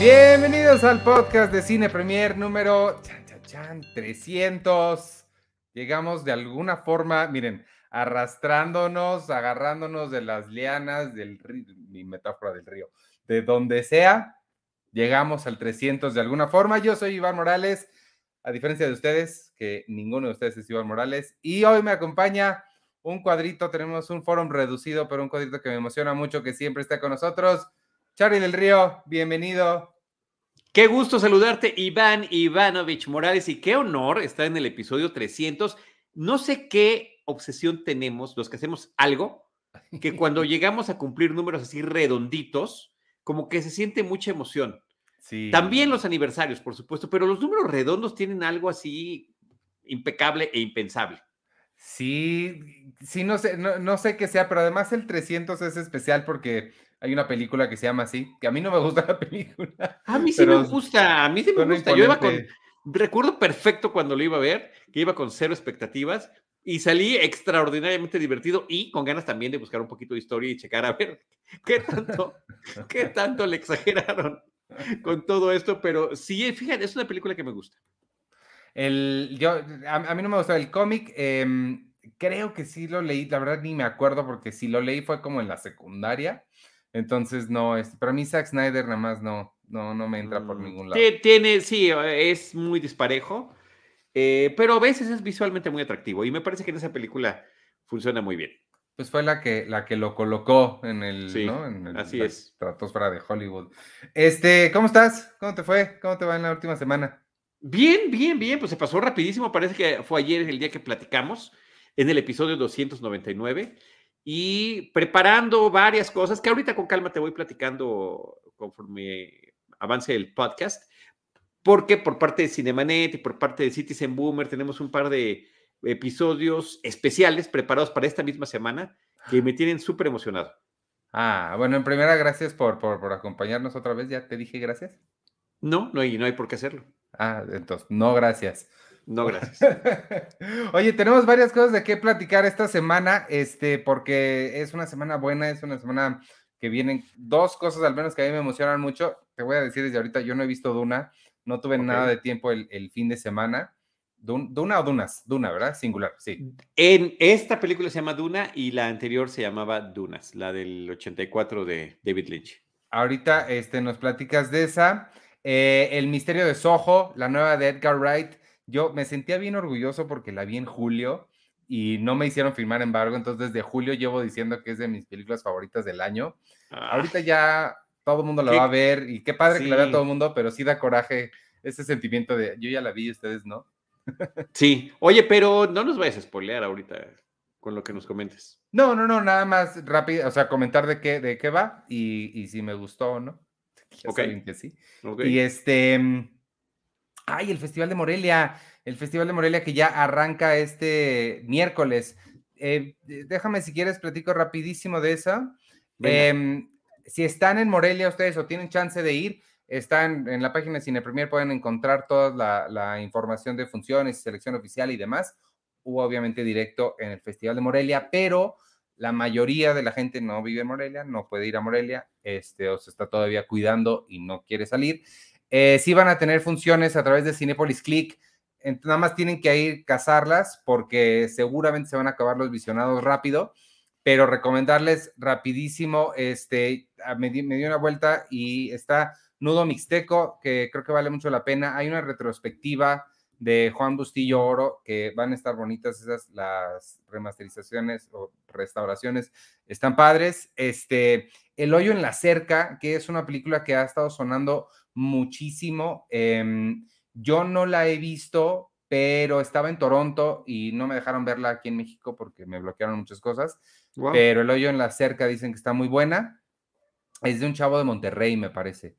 Bienvenidos al podcast de Cine Premier número chan, chan, chan, 300. Llegamos de alguna forma, miren, arrastrándonos, agarrándonos de las lianas del río, mi metáfora del río, de donde sea, llegamos al 300 de alguna forma. Yo soy Iván Morales, a diferencia de ustedes, que ninguno de ustedes es Iván Morales, y hoy me acompaña un cuadrito, tenemos un foro reducido, pero un cuadrito que me emociona mucho, que siempre está con nosotros. Charlie del Río, bienvenido. Qué gusto saludarte, Iván Ivanovich Morales, y qué honor estar en el episodio 300. No sé qué obsesión tenemos los que hacemos algo, que cuando llegamos a cumplir números así redonditos, como que se siente mucha emoción. Sí. También los aniversarios, por supuesto, pero los números redondos tienen algo así impecable e impensable. Sí, sí, no sé, no, no sé qué sea, pero además el 300 es especial porque hay una película que se llama así, que a mí no me gusta la película. A mí sí me gusta, a mí sí me gusta. Yo iba con, imponente. recuerdo perfecto cuando lo iba a ver, que iba con cero expectativas y salí extraordinariamente divertido y con ganas también de buscar un poquito de historia y checar a ver qué tanto, qué tanto le exageraron con todo esto, pero sí, fíjate, es una película que me gusta. El, yo, a, a mí no me gustó el cómic, em, creo que sí lo leí, la verdad ni me acuerdo porque si lo leí fue como en la secundaria, entonces no, es, pero a mí Zack Snyder nada más no, no, no me entra por Mm, ningún lado. tie- Tiene, sí, es muy disparejo, eh, pero a veces es visualmente muy atractivo y me parece que en esa película funciona muy bien. Pues fue la que, la que lo colocó en el, Sí, ¿no? En el- así la es. estratosfera de Hollywood. Este, ¿cómo estás? ¿Cómo te fue? ¿Cómo te va en la última semana? Bien, bien, bien, pues se pasó rapidísimo, parece que fue ayer el día que platicamos en el episodio 299 y preparando varias cosas que ahorita con calma te voy platicando conforme avance el podcast, porque por parte de Cinemanet y por parte de Citizen Boomer tenemos un par de episodios especiales preparados para esta misma semana que me tienen súper emocionado. Ah, bueno, en primera, gracias por, por, por acompañarnos otra vez. ¿Ya te dije gracias? No, no hay, no hay por qué hacerlo. Ah, entonces, no gracias. No, gracias. Oye, tenemos varias cosas de qué platicar esta semana, este, porque es una semana buena, es una semana que vienen dos cosas al menos que a mí me emocionan mucho. Te voy a decir desde ahorita, yo no he visto Duna, no tuve nada de tiempo el, el fin de semana. Dun- ¿Duna o Dunas? Duna, ¿verdad? Singular, sí. En esta película se llama Duna y la anterior se llamaba Dunas, la del 84 de David Lynch. Ahorita este, nos platicas de esa. Eh, el misterio de Soho, la nueva de Edgar Wright. Yo me sentía bien orgulloso porque la vi en julio y no me hicieron firmar embargo. Entonces, desde julio llevo diciendo que es de mis películas favoritas del año. Ah, Ahorita ya todo el mundo la Qué- va a ver y qué padre que la vea Sí. todo el mundo, pero sí da coraje ese sentimiento de yo ya la vi y ustedes no. sí, oye, pero no nos vayas a spoilear ahorita con lo que nos comentes. No, no, no, nada más rápido, o sea, comentar de qué, de qué va y, y si me gustó o no. Ya Ok. saben que sí. ¿ok? Y este. Ay, el Festival de Morelia. El Festival de Morelia que ya arranca este miércoles. Eh, déjame si quieres platico rapidísimo de eso. Venga. Em, si están en Morelia ustedes o tienen chance de ir, están en la página de Cine Premier, pueden encontrar toda la, la información de funciones, selección oficial y demás. O obviamente directo en el Festival de Morelia, pero la mayoría de la gente no vive en Morelia, no puede ir a Morelia, este, o se está todavía cuidando y no quiere salir. Eh, sí van a tener funciones a través de Cinepolis Click, nada más tienen que ir cazarlas porque seguramente se van a acabar los visionados rápido, pero recomendarles rapidísimo, este, me, di- me una vuelta y está Nudo Mixteco, que creo que vale mucho la pena. Hay una retrospectiva de Juan Bustillo Oro, que van a estar bonitas esas, las remasterizaciones o restauraciones, están padres. Este, El hoyo en la cerca, que es una película que ha estado sonando muchísimo. em, yo no la he visto, pero estaba en Toronto y no me dejaron verla aquí en México porque me bloquearon muchas cosas. Pero El hoyo en la cerca dicen que está muy buena. Es de un chavo de Monterrey, me parece.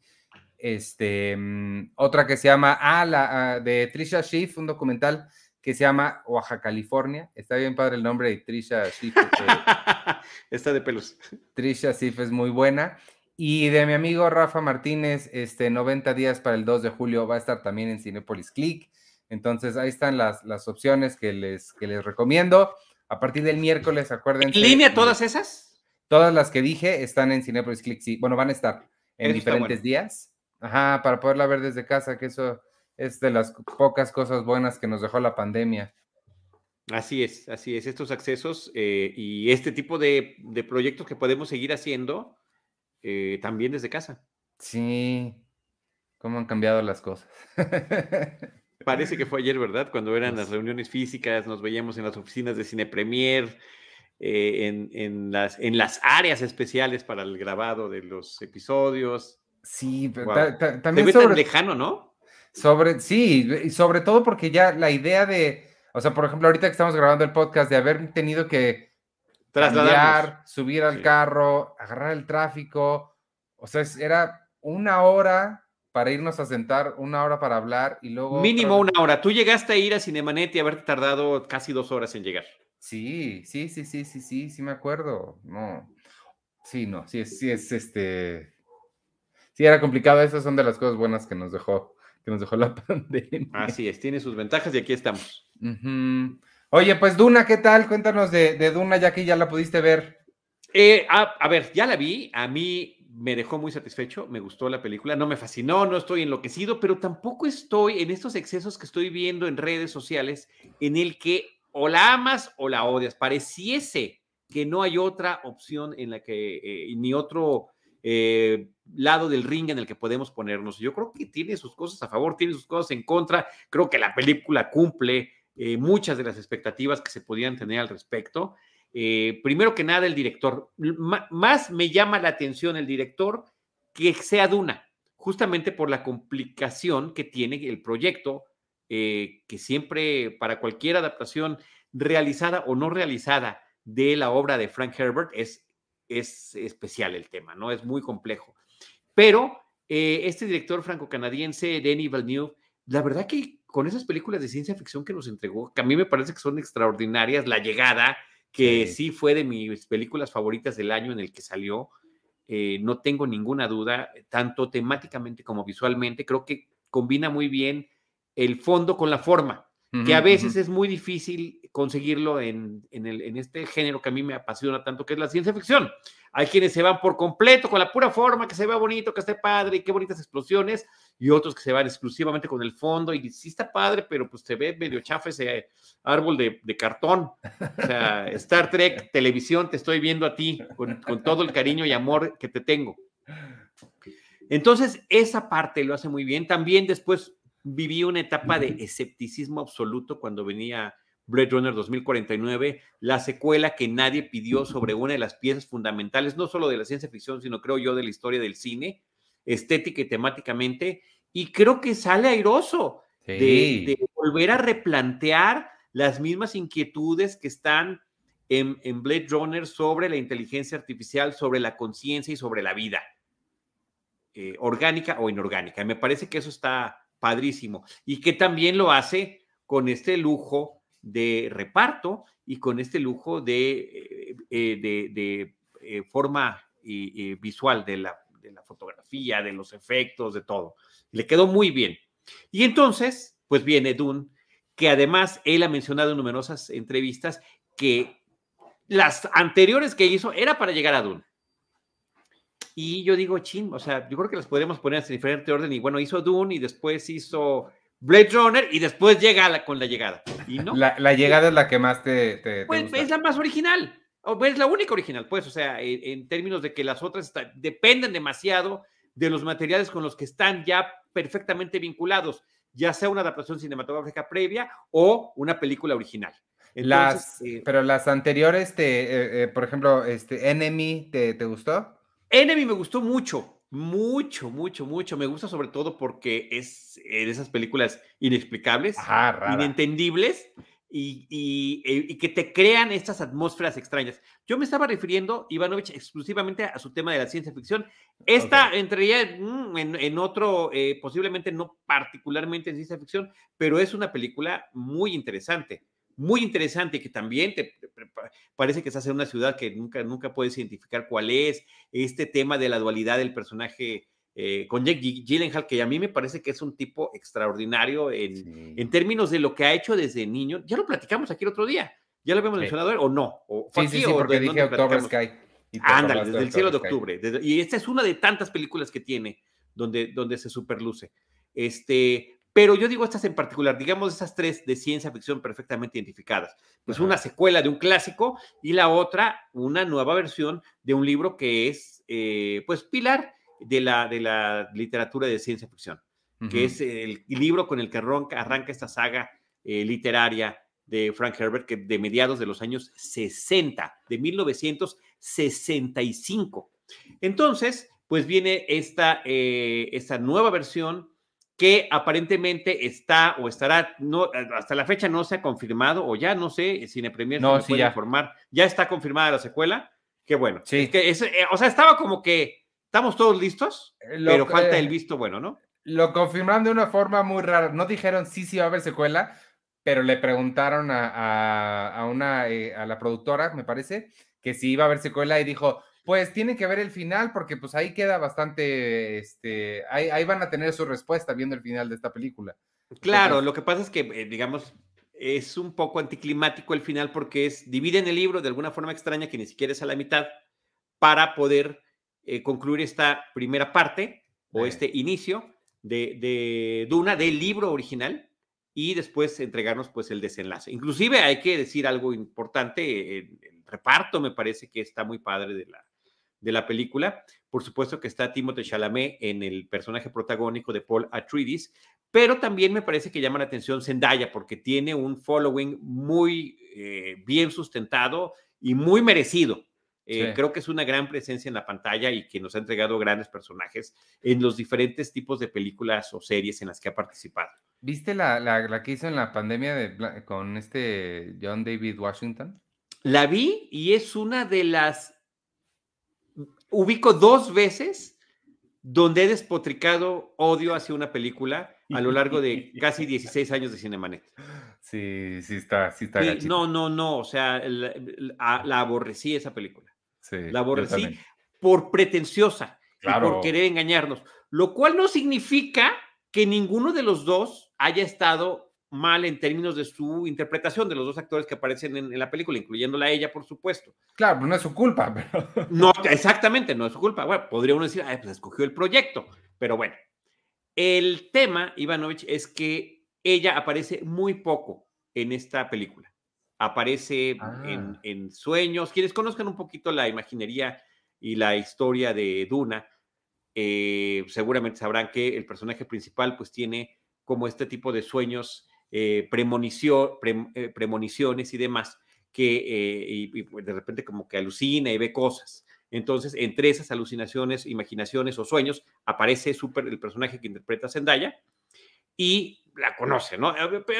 Este, mm, otra que se llama, ah, la ah, de Trisha Schiff, un documental que se llama Oaxaca, California. Está bien padre el nombre de Trisha Schiff. eh, Está de pelos. Trisha Schiff es muy buena. Y de mi amigo Rafa Martínez, este 90 días para el 2 de julio va a estar también en Cinepolis Click. Entonces ahí están las, las opciones que les, que les recomiendo. A partir del miércoles, acuérdense. ¿En línea y todas esas? Todas las que dije están en Cinepolis Click. Sí, bueno, van a estar en Eso diferentes bueno. días. Ajá, para poderla ver desde casa, que eso es de las pocas cosas buenas que nos dejó la pandemia. Así es, así es. Estos accesos eh, y este tipo de, proyectos que podemos seguir haciendo eh, también desde casa. Sí, cómo han cambiado las cosas. Parece que fue ayer, ¿verdad? Cuando eran las reuniones físicas, nos veíamos en las oficinas de Cine Premier, eh, en, las, en las áreas especiales para el grabado de los episodios. Sí, pero también Se ve tan lejano, ¿no? Sobre, sí, y sobre todo porque ya la idea de o sea, por ejemplo, ahorita que estamos grabando el podcast, de haber tenido que cambiar, subir al carro, agarrar el tráfico, o sea, era una hora para irnos a sentar, una hora para hablar y luego... Mínimo una hora. Tú llegaste a ir a Cinemanet y haberte tardado casi dos horas en llegar. Sí, sí, sí, sí, sí, sí, sí me acuerdo. No, sí, no, sí, sí es este... Sí, era complicado. Esas son de las cosas buenas que nos dejó, que nos dejó la pandemia. Así es, tiene sus ventajas y aquí estamos. Oye, pues Duna, ¿qué tal? Cuéntanos de, Duna, ya que ya la pudiste ver. Eh, a, ver, ya la vi, a mí me dejó muy satisfecho, me gustó la película, no me fascinó, no estoy enloquecido, pero tampoco estoy en estos excesos que estoy viendo en redes sociales en el que o la amas o la odias. Pareciese que no hay otra opción en la que, eh, ni otro eh, lado del ring en el que podemos ponernos. Yo creo que tiene sus cosas a favor, tiene sus cosas en contra, creo que la película cumple eh, muchas de las expectativas que se podían tener al respecto. Eh, primero que nada, el director. más me llama la atención el director que sea Duna, justamente por la complicación que tiene el proyecto, eh, que siempre para cualquier adaptación realizada o no realizada de la obra de Frank Herbert es, es especial el tema, ¿no? Es muy complejo. Pero este director franco-canadiense, Denis Villeneuve, la verdad que con esas películas de ciencia ficción que nos entregó, que a mí me parece que son extraordinarias, La Llegada, que sí, fue de mis películas favoritas del año en el que salió, eh, no tengo ninguna duda, tanto temáticamente como visualmente, creo que combina muy bien el fondo con la forma, que a veces es muy difícil conseguirlo en, el, en este género que a mí me apasiona tanto, que es la ciencia ficción. Hay quienes se van por completo con la pura forma, que se vea bonito, que esté padre y qué bonitas explosiones, y otros que se van exclusivamente con el fondo y sí está padre, pero pues se ve medio chafa ese árbol de, cartón. O sea, Star Trek, televisión, te estoy viendo a ti con, con todo el cariño y amor que te tengo. Entonces, esa parte lo hace muy bien. También después viví una etapa de escepticismo absoluto cuando venía Blade Runner 2049, la secuela que nadie pidió sobre una de las piezas fundamentales, no solo de la ciencia ficción, sino creo yo de la historia del cine, estética y temáticamente, y creo que sale airoso de, volver a replantear las mismas inquietudes que están en, Blade Runner sobre la inteligencia artificial, sobre la conciencia y sobre la vida, eh, orgánica o inorgánica. Me parece que eso está padrísimo y que también lo hace con este lujo de reparto y con este lujo de, eh, de, eh, forma visual de la, de la fotografía, de los efectos, de todo. Le quedó muy bien. Y entonces, pues viene Dune, que además él ha mencionado en numerosas entrevistas que las anteriores que hizo era para llegar a Dune. Y yo digo, chin, o sea, yo creo que las podríamos poner en diferente orden. Y bueno, hizo Dune y después hizo Blade Runner y después llega con la llegada. ¿Y no? La, llegada es la que más te, pues, Es la más original. O es la única original, pues, o sea, en, términos de que las otras dependen demasiado de los materiales con los que están ya perfectamente vinculados, ya sea una adaptación cinematográfica previa o una película original. las, eh, pero las anteriores, te, eh, eh, por ejemplo, este, Enemy, ¿te, ¿te gustó? Enemy me gustó mucho. Mucho, mucho, mucho. Me gusta sobre todo porque es de esas películas inexplicables, inentendibles y, eh, y, que te crean estas atmósferas extrañas. Yo me estaba refiriendo, Ivanovich, exclusivamente a su tema de la ciencia ficción. Esta entraría mm, en, otro, eh, posiblemente no particularmente en ciencia ficción, pero es una película muy interesante muy interesante que también te, parece que estás en una ciudad que nunca, nunca puedes identificar cuál es, este tema de la dualidad del personaje eh, con Jake Gyllenhaal, que a mí me parece que es un tipo extraordinario en, en, términos de lo que ha hecho desde niño. Ya lo platicamos aquí el otro día, ya lo habíamos mencionado o no. O, sí, sí, sí, porque dije October Sky. Ándale, desde el cielo de octubre. y esta es una de tantas películas que tiene donde, donde se superluce. Este, pero yo digo estas en particular, digamos esas tres de ciencia ficción perfectamente identificadas. Pues una secuela de un clásico y la otra una nueva versión de un libro que es, eh, pues, pilar de la, de la literatura de ciencia ficción, que es el libro con el que arranca, esta saga eh, literaria de Frank Herbert, que de mediados de los años 60, de 1965. Entonces, pues viene esta, eh, esta nueva versión que aparentemente está o estará, no, hasta la fecha no se ha confirmado, o ya no sé, Cine Premier no, puede informar, ya está confirmada la secuela, qué bueno. Sí. que eh, o sea, estaba como que estamos todos listos, eh, pero falta el visto bueno, ¿no? Lo confirmaron de una forma muy rara, no dijeron sí, sí va a haber secuela, pero le preguntaron a, una, eh, a la productora, me parece, que si iba a haber secuela y dijo, pues tienen que ver el final porque pues ahí queda bastante, este, ahí, van a tener su respuesta viendo el final de esta película. Claro, lo que pasa es que, eh, digamos, es un poco anticlimático el final porque es, dividen el libro de alguna forma extraña que ni siquiera es a la mitad para poder eh, concluir esta primera parte o este inicio de, de Duna del libro original y después entregarnos pues el desenlace. Inclusive hay que decir algo importante, el reparto me parece que está muy padre de la, de la película. Por supuesto que está Timothée Chalamet en el personaje protagónico de Paul Atreides, pero también me parece que llama la atención Zendaya porque tiene un following muy eh, bien sustentado y muy merecido. Eh, creo que es una gran presencia en la pantalla y que nos ha entregado grandes personajes en los diferentes tipos de películas o series en las que ha participado. ¿Viste la, la, que hizo en la pandemia de, con este John David Washington? La vi y es una de las ubico dos veces donde he despotricado odio hacia una película a lo largo de casi 16 años de Cinemanet. Sí, sí está, sí está. no, no, no, o sea, la, aborrecí esa película. Sí, la aborrecí por pretenciosa por querer engañarnos, lo cual no significa que ninguno de los dos haya estado mal en términos de su interpretación de los dos actores que aparecen en, la película, incluyéndola a ella, por supuesto. Claro, no es su culpa, pero... No, exactamente, no es su culpa. Bueno, podría uno decir, pues escogió el proyecto, pero bueno. El tema, Ivanovich, es que ella aparece muy poco en esta película. Aparece en, ah. sueños. Quienes conozcan un poquito la imaginería y la historia de Duna, eh, seguramente sabrán que el personaje principal pues tiene como este tipo de sueños eh, eh, premoniciones y demás, que eh, pues, de repente como que alucina y ve cosas. Entonces, entre esas alucinaciones, imaginaciones o sueños, aparece super, el personaje que interpreta Zendaya y la conoce, ¿no?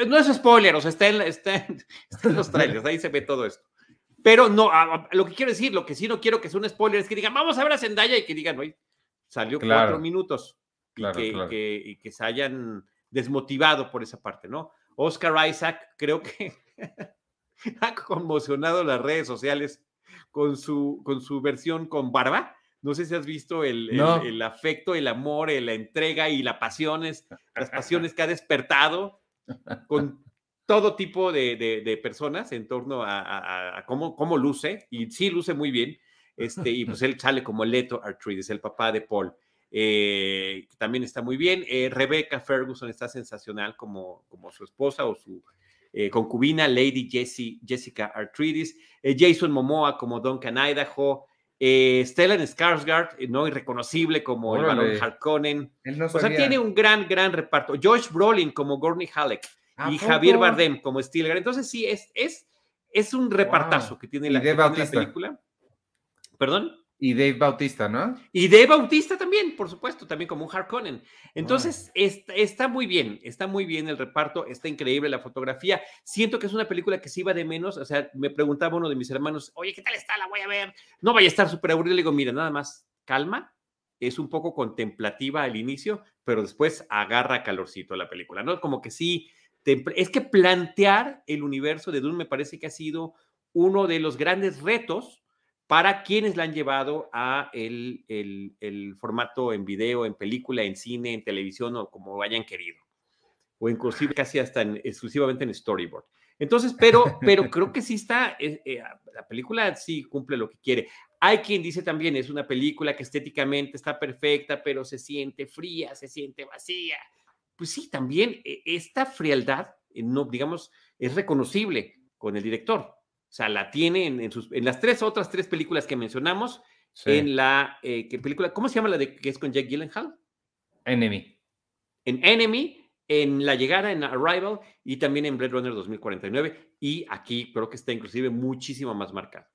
No es spoiler, o sea, está en, está los trailers, ahí se ve todo esto. Pero no, lo que quiero decir, lo que sí no quiero que sea un spoiler es que digan, vamos a ver a Zendaya y que digan, oye, salió cuatro minutos y, que, y que se hayan desmotivado por esa parte, ¿no? Oscar Isaac creo que ha conmocionado las redes sociales con su, con su versión con barba. No sé si has visto el, el, afecto, el amor, la entrega y las pasiones, las pasiones que ha despertado con todo tipo de, de, personas en torno a, a, cómo, cómo, luce, y sí luce muy bien, este, y pues él sale como Leto Artrides, el papá de Paul. Eh, que también está muy bien. Eh, Rebecca Ferguson está sensacional como, como su esposa o su eh, concubina, Lady Jessie, Jessica Artridis. Jason Momoa como Duncan Idaho. Stellan Skarsgård, no irreconocible como el Baron Harkonnen. o sea, tiene un gran, gran reparto. Josh Brolin como Gurney Halleck y Javier Bardem como Stilgar. Entonces, sí, es, es, es un repartazo que tiene la, que tiene la película. ¿Perdón? Y Dave Bautista, ¿no? Y Dave Bautista también, por supuesto, también como un Harkonnen. Entonces, está, muy bien, está muy bien el reparto, está increíble la fotografía. Siento que es una película que se iba de menos. O sea, me preguntaba uno de mis hermanos, oye, ¿qué tal está? La voy a ver. No vaya a estar súper aburrido. Le digo, mira, nada más, calma. Es un poco contemplativa al inicio, pero después agarra calorcito la película, ¿no? Como que sí, es que plantear el universo de Dune me parece que ha sido uno de los grandes retos para quienes la han llevado a el, el, formato en video, en película, en cine, en televisión o como hayan querido. O inclusive casi hasta exclusivamente en storyboard. Entonces, pero, pero creo que sí está, eh, eh, la película sí cumple lo que quiere. Hay quien dice también, es una película que estéticamente está perfecta, pero se siente fría, se siente vacía. Pues sí, también eh, esta frialdad, eh, no, digamos, es reconocible con el director. O sea, la tiene en, sus, en las tres otras tres películas que mencionamos, en la eh, ¿qué película, ¿cómo se llama la de que es con Jack Gyllenhaal? Enemy. En Enemy, en La Llegada, en Arrival y también en Blade Runner 2049. Y aquí creo que está inclusive muchísimo más marcado.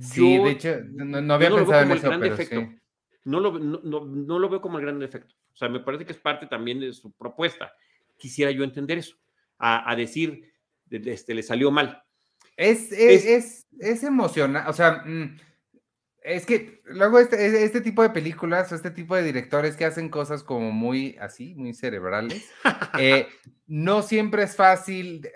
Sí, de hecho, no, había pensado en eso, pero sí. no, lo, no, lo veo como el gran defecto. O sea, me parece que es parte también de su propuesta. Quisiera yo entender eso, a, decir, este, le salió mal. Es, es, es, es emocionante, o sea, mm, es que luego este, este tipo de películas o este tipo de directores que hacen cosas como muy así, muy cerebrales, eh, no siempre es fácil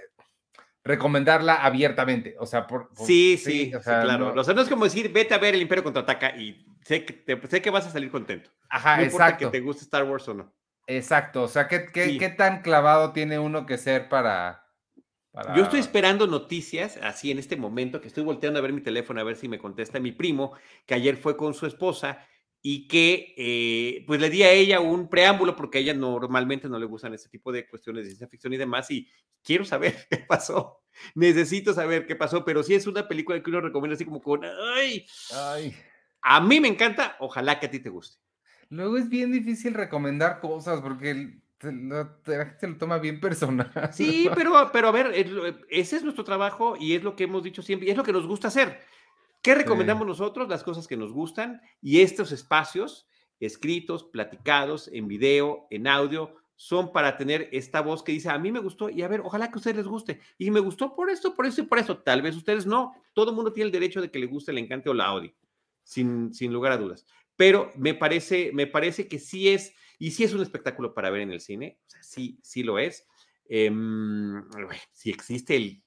recomendarla abiertamente. O sea, por, sí, sí, claro. No. O sea, no es como decir, vete a ver el Imperio contraataca y sé que, sé que vas a salir contento. Ajá, no exacto. que te guste Star Wars o no. Exacto. O sea, ¿qué, qué, tan clavado tiene uno que ser para, Yo estoy esperando noticias, así en este momento, que estoy volteando a ver mi teléfono a ver si me contesta mi primo, que ayer fue con su esposa y que eh, pues le di a ella un preámbulo porque a ella normalmente no le gustan ese tipo de cuestiones de ciencia ficción y demás y quiero saber qué pasó. Necesito saber qué pasó, pero si es una película que uno recomienda así como con, ay, ay. A mí me encanta, ojalá que a ti te guste. Luego es bien difícil recomendar cosas porque la gente lo toma bien personal. Sí, pero, pero a ver, ese es nuestro trabajo y es lo que hemos dicho siempre y es lo que nos gusta hacer. ¿Qué recomendamos nosotros? Las cosas que nos gustan y estos espacios escritos, platicados, en video, en audio, son para tener esta voz que dice, a mí me gustó y a ver, ojalá que a ustedes les guste. Y me gustó por esto, por eso y por eso. Tal vez ustedes no. Todo el mundo tiene el derecho de que le guste, le encante o la odie, sin, sin lugar a dudas. Pero me parece, me parece que sí es, y sí es un espectáculo para ver en el cine, sí, sí lo es. Em, si existe el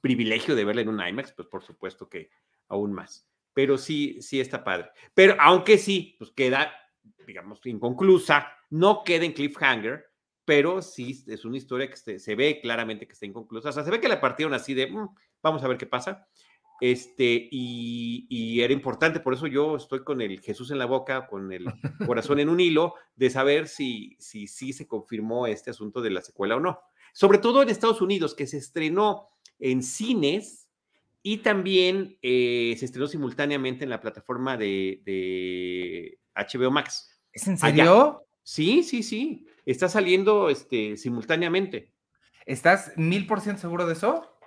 privilegio de verla en un IMAX, pues por supuesto que aún más. Pero sí, sí está padre. Pero aunque sí, pues queda, digamos, inconclusa, no queda en cliffhanger, pero sí es una historia que se, ve claramente que está inconclusa. O sea, se ve que la partieron así de, mm, vamos a ver qué pasa. Este, y, era importante, por eso yo estoy con el Jesús en la boca, con el corazón en un hilo, de saber si sí si, se confirmó este asunto de la secuela o no. Sobre todo en Estados Unidos, que se estrenó en cines y también eh, se estrenó simultáneamente en la plataforma de, HBO Max. ¿Es en serio? Sí, sí, sí. Está saliendo este, simultáneamente. ¿Estás mil por ciento seguro de eso?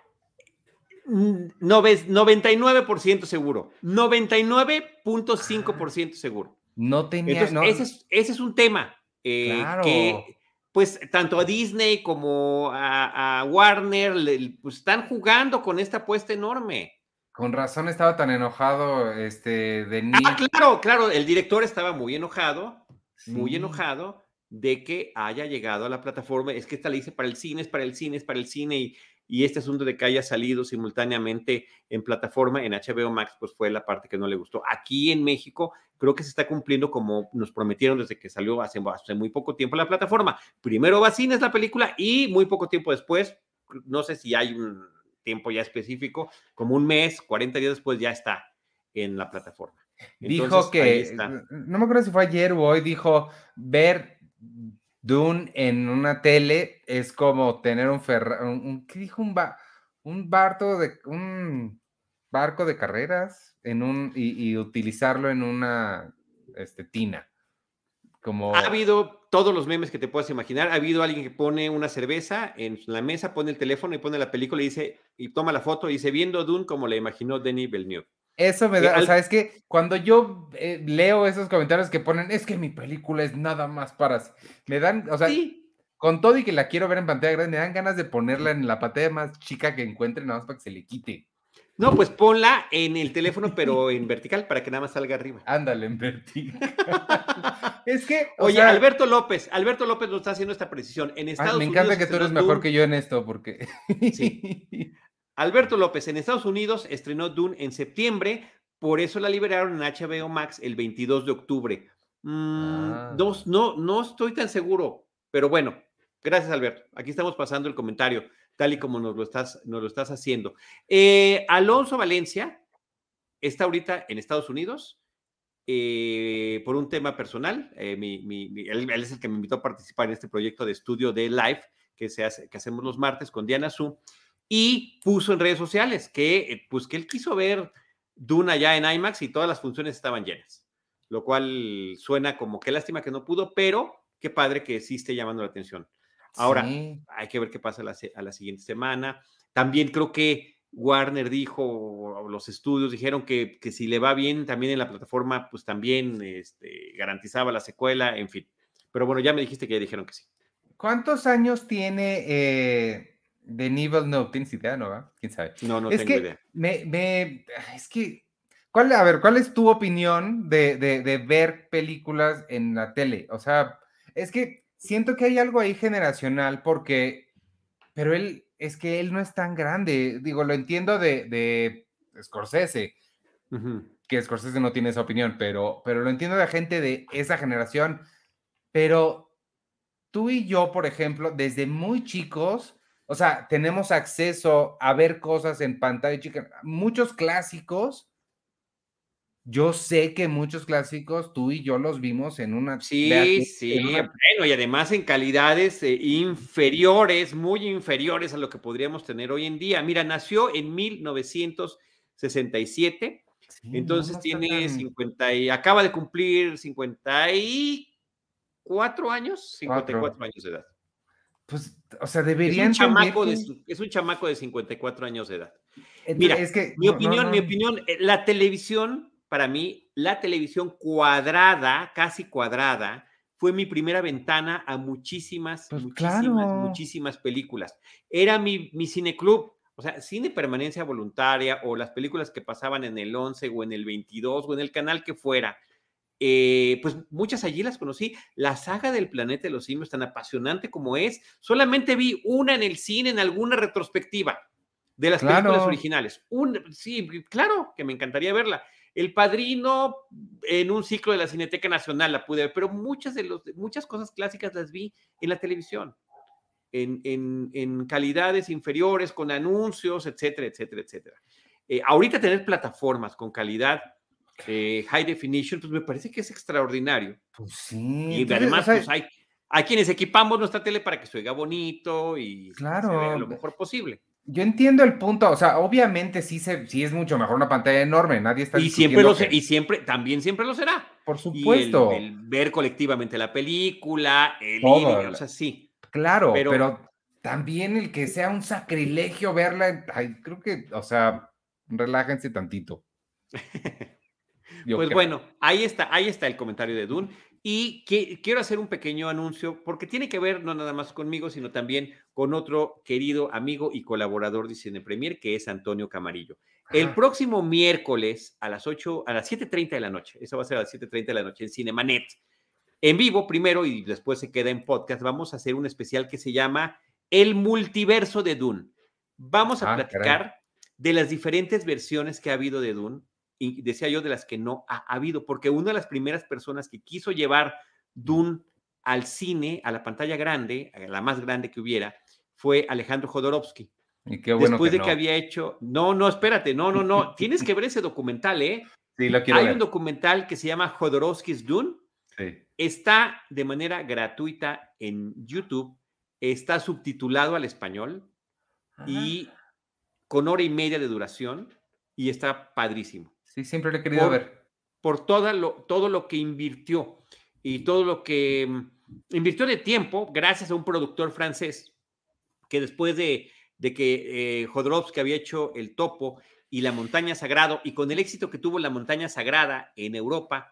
No ves, 99% seguro. 99.5% seguro. No tenía. Ese, es, un tema eh, claro. que pues tanto a Disney como a, Warner pues, están jugando con esta apuesta enorme. Con razón estaba tan enojado este de Ah, claro, claro, el director estaba muy enojado, muy enojado de que haya llegado a la plataforma. Es que esta le dice para el cine, es para el cine, es para el cine y y este asunto de que haya salido simultáneamente en plataforma en HBO Max, pues fue la parte que no le gustó. Aquí en México creo que se está cumpliendo como nos prometieron desde que salió hace, muy poco tiempo la plataforma. Primero va a cines la película y muy poco tiempo después, no sé si hay un tiempo ya específico, como un mes, 40 días después ya está en la plataforma. dijo que, no me acuerdo si fue ayer o hoy, dijo ver Dune en una tele es como tener un ferro, un, ¿qué dijo? Un, un, barco de, un barco de carreras en un, y, utilizarlo en una este, tina. Como... Ha habido todos los memes que te puedas imaginar. Ha habido alguien que pone una cerveza en la mesa, pone el teléfono y pone la película y dice, y toma la foto y dice, viendo Dune como le imaginó Denis Villeneuve. Eso me da, o sea, es que cuando yo eh, leo esos comentarios que ponen, es que mi película es nada más para, me dan, o sea, con todo y que la quiero ver en pantalla grande, me dan ganas de ponerla en la pantalla más chica que encuentre, nada más para que se le quite. No, pues ponla en el teléfono, pero en vertical, para que nada más salga arriba. Ándale, en vertical. es que. Oye, Alberto López, Alberto López nos está haciendo esta precisión. En Estados me encanta que tú eres mejor que yo en esto, porque. sí. Alberto López en Estados Unidos estrenó Dune en septiembre, por eso la liberaron en HBO Max el 22 de octubre. Mm, ah. no, no, estoy tan seguro, pero bueno, gracias Alberto. Aquí estamos pasando el comentario, tal y como nos lo estás, nos lo estás haciendo. Eh, Alonso Valencia está ahorita en Estados Unidos eh, por un tema personal. Eh, él, es el que me invitó a participar en este proyecto de estudio de live que, se hace, que hacemos los martes con Diana Su y puso en redes sociales que, eh, pues, que él quiso ver Duna ya en IMAX y todas las funciones estaban llenas, lo cual suena como qué lástima que no pudo, pero qué padre que sí esté llamando la atención. Ahora, hay que ver qué pasa a la siguiente semana. También creo que Warner dijo, los estudios dijeron que, que, si le va bien también en la plataforma, pues también este, garantizaba la secuela, en fin. Pero bueno, ya me dijiste que ya dijeron que sí. ¿Cuántos años tiene eh, The Evil No? ¿Tienes idea, no? ¿Quién sabe? No, no tengo idea. Me, me, es que, ¿cuál, a ver, ¿cuál es tu opinión de, de, de ver películas en la tele? O sea, es que siento que hay algo ahí generacional porque, pero él es que él no es tan grande. Digo, lo entiendo de, de Scorsese, que Scorsese no tiene esa opinión, pero, pero lo entiendo de gente de esa generación. Pero tú y yo, por ejemplo, desde muy chicos, o sea, tenemos acceso a ver cosas en pantalla chica, muchos clásicos yo sé que muchos clásicos tú y yo los vimos en una. Sí, sí, bueno, y además en calidades eh, inferiores, muy inferiores a lo que podríamos tener hoy en día. Mira, nació en 1967, entonces tiene 50 y acaba de cumplir 54 años, 54 años de edad. Pues, o sea, deberían. Es un, chamaco de, es un chamaco de 54 años de edad. Mira, es que, mi opinión, mi opinión, eh, la televisión para mí, la televisión cuadrada, casi cuadrada, fue mi primera ventana a muchísimas, pues muchísimas, muchísimas películas. Era mi, mi cineclub, o sea, cine permanencia voluntaria o las películas que pasaban en el 11 o en el 22 o en el canal que fuera. Eh, pues muchas allí las conocí. La saga del planeta de los simios, tan apasionante como es, solamente vi una en el cine, en alguna retrospectiva de las películas originales. Un, sí, claro que me encantaría verla. El Padrino en un ciclo de la Cineteca Nacional la pude ver, pero muchas, de los, muchas cosas clásicas las vi en la televisión, en, en, calidades inferiores, con anuncios, etcétera, etcétera, etcétera. Eh, ahorita tener plataformas con calidad eh, high definition, pues me parece que es extraordinario. Pues sí. Y además, pues hay, hay quienes equipamos nuestra tele para que se oiga bonito y claro. se vea lo mejor posible yo entiendo el punto, o sea, obviamente sí, se, sí es mucho mejor una pantalla enorme, nadie está y siempre lo y siempre también siempre lo será. Por supuesto. el, ver colectivamente la película, el o sea, sí. Claro, pero, también el que sea un sacrilegio verla, creo que, o sea, relájense tantito. pues bueno, ahí está, ahí está el comentario de Dune. Y quiero hacer un pequeño anuncio porque tiene que ver no nada más conmigo, sino también con otro querido amigo y colaborador de Cine Premier, que es Antonio Camarillo. El próximo miércoles a las 8, a las 7.30 de la noche, eso va a ser a las 7.30 de la noche en Cinemanet, en vivo primero y después se queda en podcast, vamos a hacer un especial que se llama El multiverso de Dune. Vamos a ah, platicar de las diferentes versiones que ha habido de Dune y decía yo de las que no ha habido, porque una de las primeras personas que quiso llevar Dune al cine, a la pantalla grande, a la más grande que hubiera, fue Alejandro Jodorowsky. Y qué bueno Después de que había hecho, no, no, espérate, no, no, no, tienes que ver ese documental, ¿eh? Sí, lo quiero Hay un documental que se llama Jodorowsky's Dune. Sí. Está de manera gratuita en YouTube, está subtitulado al español y con hora y media de duración y está padrísimo. Sí, siempre lo he querido ver. Por toda lo, todo lo que invirtió y todo lo que mm, invirtió de tiempo gracias a un productor francés que después de, de que eh, Jodorowsky había hecho El Topo y La Montaña Sagrado, y con el éxito que tuvo La Montaña Sagrada en Europa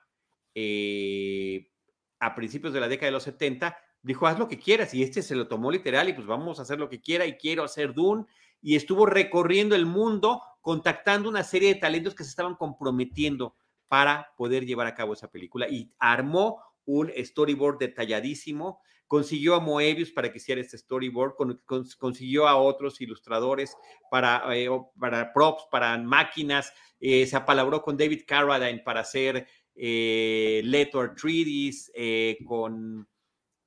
eh, a principios de la década de los 70, dijo, haz lo que quieras, y este se lo tomó literal, y pues vamos a hacer lo que quiera, y quiero hacer Dune, y estuvo recorriendo el mundo contactando una serie de talentos que se estaban comprometiendo para poder llevar a cabo esa película y armó un storyboard detalladísimo, consiguió a Moebius para que hiciera este storyboard, consiguió a otros ilustradores para, eh, para props, para máquinas, eh, se apalabró con David Carradine para hacer eh, Letter 3 eh, con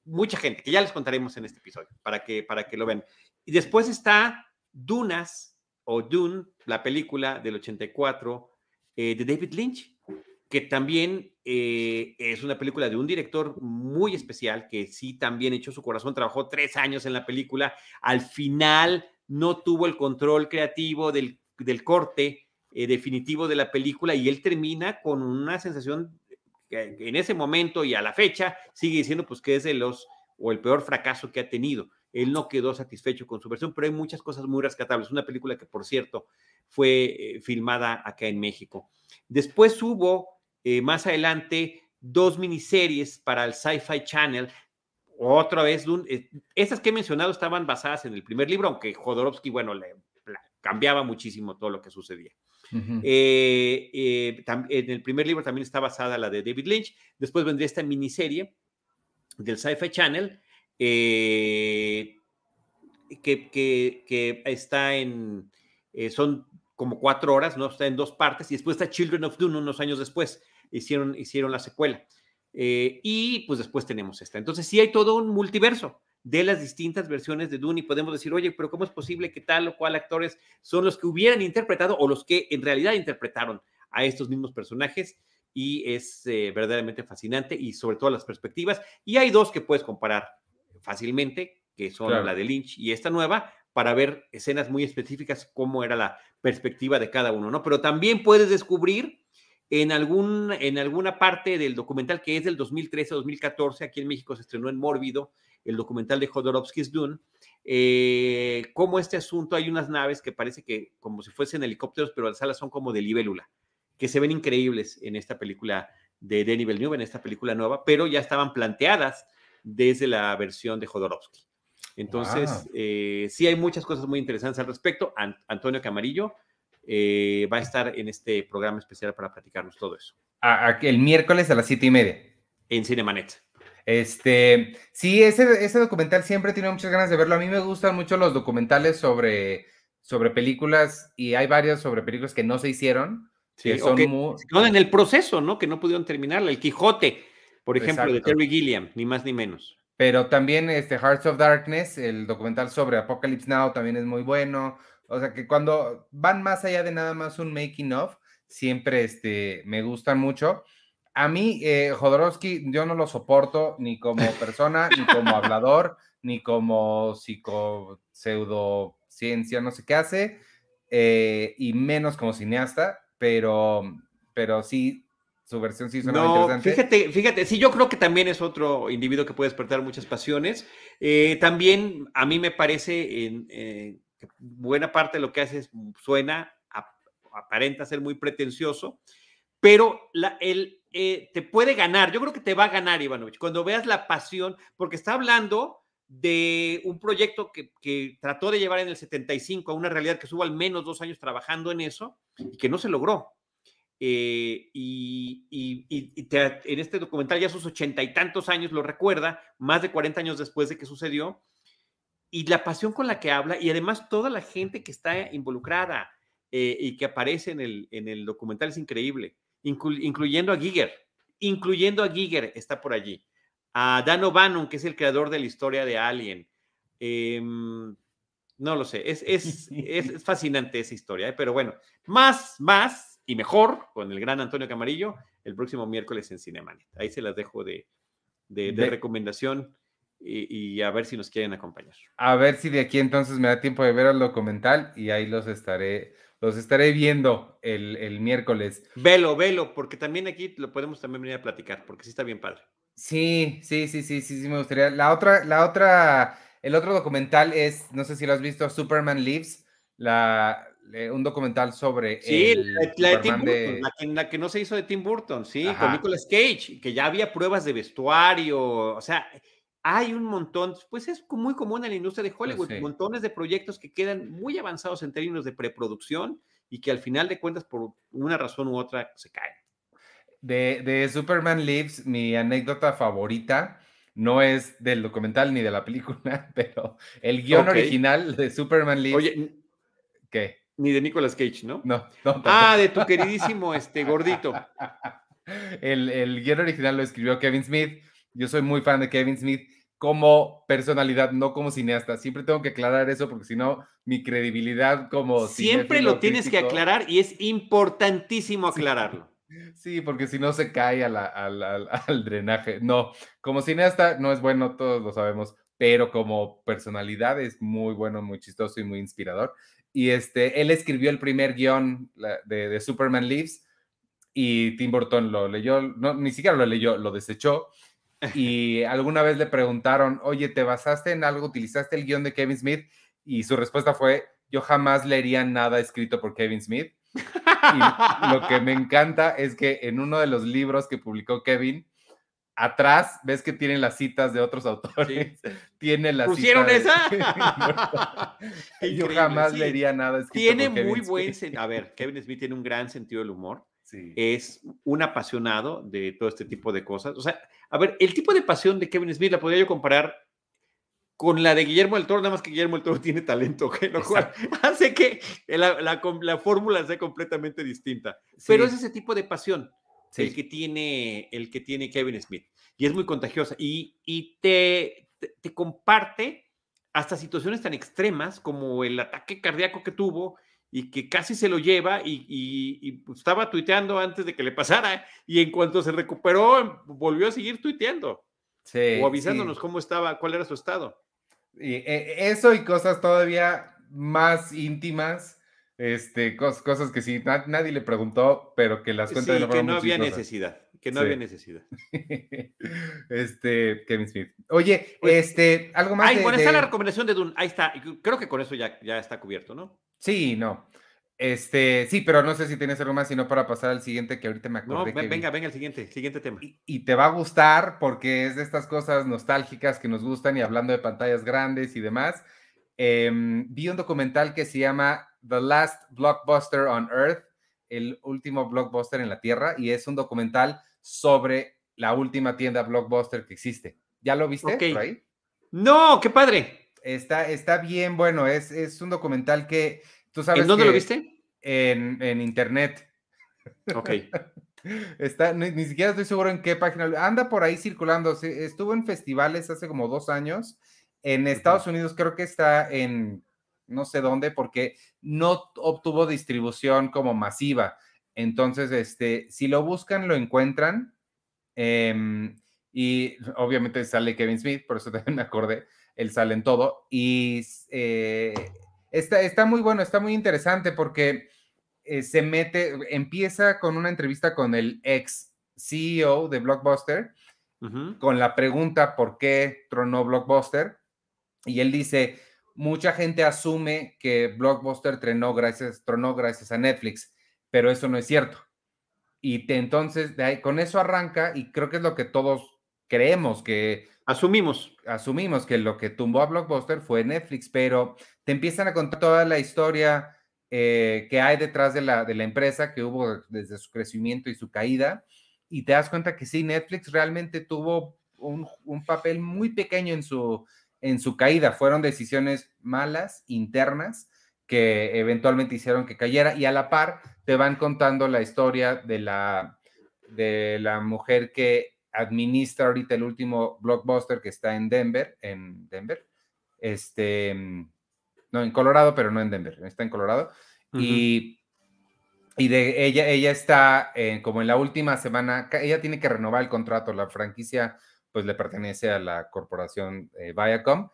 mucha gente, que ya les contaremos en este episodio, para que, para que lo vean. Y después está Dunas, o Dune, la película del 84, de David Lynch, que también es una película de un director muy especial, que sí también echó su corazón, trabajó tres años en la película, al final no tuvo el control creativo del, del corte definitivo de la película y él termina con una sensación en ese momento y a la fecha sigue diciendo pues que es de los o el peor fracaso que ha tenido. Él no quedó satisfecho con su versión, pero hay muchas cosas muy rescatables. Una película que, por cierto, fue eh, filmada acá en México. Después hubo, eh, más adelante, dos miniseries para el Sci-Fi Channel. Otra vez, eh, estas que he mencionado estaban basadas en el primer libro, aunque Jodorowsky, bueno, le, cambiaba muchísimo todo lo que sucedía. En el primer libro también está basada la de David Lynch. Después vendría esta miniserie del Sci-Fi Channel, eh, que, que, está en, son como cuatro horas, ¿no? Está en dos partes, y después está Children of Dune unos años después, hicieron, hicieron la secuela. y pues después tenemos esta. Entonces sí hay todo un multiverso de las distintas versiones de Dune y podemos decir, oye, pero ¿cómo es posible que tal o cual actores son los que hubieran interpretado o los que en realidad interpretaron a estos mismos personajes? Y es eh, verdaderamente fascinante y sobre todo las perspectivas. Y hay dos que puedes comparar fácilmente, que son la de Lynch y esta nueva, para ver escenas muy específicas, cómo era la perspectiva de cada uno, ¿no? Pero también puedes descubrir en, algún, en alguna parte del documental que es del 2013-2014, aquí en México se estrenó en Mórbido, el documental de Jodorowsky's Dune, eh, como este asunto hay unas naves que parece que como si fuesen helicópteros, pero las alas son como de libélula, que se ven increíbles en esta película de Denis Villeneuve, en esta película nueva, pero ya estaban planteadas desde la versión de Jodorowsky. Entonces, eh, sí hay muchas cosas muy interesantes al respecto. Antonio Camarillo eh, va a estar en este programa especial para platicarnos todo eso. el miércoles a las siete y media. En Cinemanet. Este, sí, ese, ese documental siempre tiene muchas ganas de verlo. A mí me gustan mucho los documentales sobre, sobre películas y hay varios sobre películas que no se hicieron. Sí, son en el proceso, ¿no? Que no pudieron terminarla. El Quijote, por ejemplo, de Terry Gilliam, ni más ni menos. Pero también este Hearts of Darkness, el documental sobre Apocalypse Now también es muy bueno. O sea que cuando van más allá de nada más un making of, siempre este, me gustan mucho. A mí, eh, Jodorowsky, yo no lo soporto ni como persona, ni como hablador, ni como psico pseudociencia, no sé qué hace, eh, y menos como cineasta, pero, pero sí, su versión sí suena no, interesante. Fíjate, fíjate, sí, yo creo que también es otro individuo que puede despertar muchas pasiones. Eh, también a mí me parece en, que buena parte de lo que hace suena, aparenta ser muy pretencioso, pero la, el, eh, te puede ganar. Yo creo que te va a ganar, Ivanovich, cuando veas la pasión, porque está hablando de un proyecto que, trató de llevar en el 75 a una realidad que estuvo al menos dos años trabajando en eso y que no se logró. Eh, y, en este documental ya sus ochenta y tantos años lo recuerda, más de 40 años después de que sucedió, y la pasión con la que habla, y además toda la gente que está involucrada eh, y que aparece en el, en el documental es increíble incluyendo a Giger, incluyendo a Giger está por allí, a Dan O'Bannon, que es el creador de la historia de Alien. Em, no lo sé, es, es, es, fascinante esa historia, ¿eh? pero bueno, más, más y mejor con el gran Antonio Camarillo el próximo miércoles en Cinemanet. Ahí se las dejo de, de, recomendación y, y, a ver si nos quieren acompañar. A ver si de aquí entonces me da tiempo de ver el documental y ahí los estaré los estaré viendo el, miércoles. Velo, velo, porque también aquí lo podemos también venir a platicar, porque sí está bien padre. Sí, sí, sí, sí, sí, sí, me gustaría. La otra, la otra, el otro documental es, no sé si lo has visto, Superman Lives, la, un documental sobre. Sí, la, de Tim Burton, la, que, no se hizo de Tim Burton, sí, con Nicolas Cage, que ya había pruebas de vestuario, o sea, hay un montón, pues es muy común en la industria de Hollywood, montones de proyectos que quedan muy avanzados en términos de preproducción y que al final de cuentas por una razón u otra se caen. De, Superman Lives, mi anécdota favorita no es del documental ni de la película, pero el guion original de Superman Lives. Oye, ¿qué? Ni de Nicolas Cage, ¿no? No, Ah, de tu queridísimo este gordito. El, el guion original lo escribió Kevin Smith. Yo soy muy fan de Kevin Smith como personalidad, no como cineasta. Siempre tengo que aclarar eso porque si no, mi credibilidad como... Siempre lo tienes que aclarar y es importantísimo aclararlo. Sí, porque si no se cae al drenaje. No, como cineasta no es bueno, todos lo sabemos, pero como personalidad es muy bueno, muy chistoso y muy inspirador. Y este, él escribió el primer guion de, de Superman Lives y Tim Burton lo leyó, no, ni siquiera lo leyó, lo desechó y alguna vez le preguntaron, oye, ¿te basaste en algo? ¿Utilizaste el guion de Kevin Smith? Y su respuesta fue, yo jamás leería nada escrito por Kevin Smith. Y lo que me encanta es que en uno de los libros que publicó Kevin, atrás ves que tienen las citas de otros autores. Tiene las ¿Pusieron esa? yo jamás leería nada Tiene muy buen A ver, Kevin Smith tiene un gran sentido del humor. Es un apasionado de todo este tipo de cosas. O sea, a ver, el tipo de pasión de Kevin Smith la podría yo comparar con la de Guillermo del Toro, nada más que Guillermo del Toro tiene talento, lo cual hace que la, fórmula sea completamente distinta. Pero es ese tipo de pasión el, que tiene, el que tiene Kevin Smith. Y es muy contagiosa. Y, y te, te, comparte hasta situaciones tan extremas como el ataque cardíaco que tuvo y que casi se lo lleva y, pues, estaba tuiteando antes de que le pasara y en cuanto se recuperó volvió a seguir tuiteando o avisándonos cómo estaba, cuál era su estado. Y, e, eso y cosas todavía más íntimas, este, cosas que sí, nadie le preguntó, pero que las cuentas de que no había necesidad, que no había necesidad. este, Kevin Smith. Oye, este, algo más. Ay, bueno, está la recomendación de Dune, ahí está, creo que con eso ya, ya está cubierto, ¿no? Sí, no. Este, sí, pero no sé si tienes algo más, sino para pasar al siguiente que ahorita me acordé. No, venga, venga el siguiente, siguiente tema. Y, te va a gustar porque es de estas cosas nostálgicas que nos gustan y hablando de pantallas grandes y demás. Em, vi un documental que se llama The Last Blockbuster on Earth, el último blockbuster en la Tierra, y es un documental sobre la última tienda blockbuster que existe. ¿Ya lo viste por ahí? No, qué padre. Está, está bien, bueno, es, es un documental que tú sabes. ¿En dónde lo viste? en, internet. Ok. Está, ni, siquiera estoy seguro en qué página. Anda por ahí circulando. Estuvo en festivales hace como dos años. En Estados Unidos creo que está en no sé dónde porque no obtuvo distribución como masiva. Entonces, este, si lo buscan, lo encuentran. Em, y obviamente sale Kevin Smith, por eso también me acordé. Él sale en todo. Y eh, está, está muy bueno, está muy interesante porque eh, se mete, empieza con una entrevista con el ex CEO de Blockbuster, con la pregunta por qué tronó Blockbuster. Y él dice, mucha gente asume que Blockbuster tronó gracias, tronó gracias a Netflix, pero eso no es cierto. Y entonces, de ahí, con eso arranca, y creo que es lo que todos creemos que... Asumimos. Asumimos que lo que tumbó a Blockbuster fue Netflix, pero te empiezan a contar toda la historia eh, que hay detrás de la, de la empresa, que hubo desde su crecimiento y su caída, y te das cuenta que sí, Netflix realmente tuvo un, papel muy pequeño en su, en su caída. Fueron decisiones malas, internas, que eventualmente hicieron que cayera, y a la par te van contando la historia de la, de la mujer que administra ahorita el último blockbuster que está en Denver, en Denver, este, no, en Colorado, pero no en Denver, está en Colorado. Y y de ella, ella está como en la última semana, ella tiene que renovar el contrato, la franquicia pues le pertenece a la corporación eh, Viacom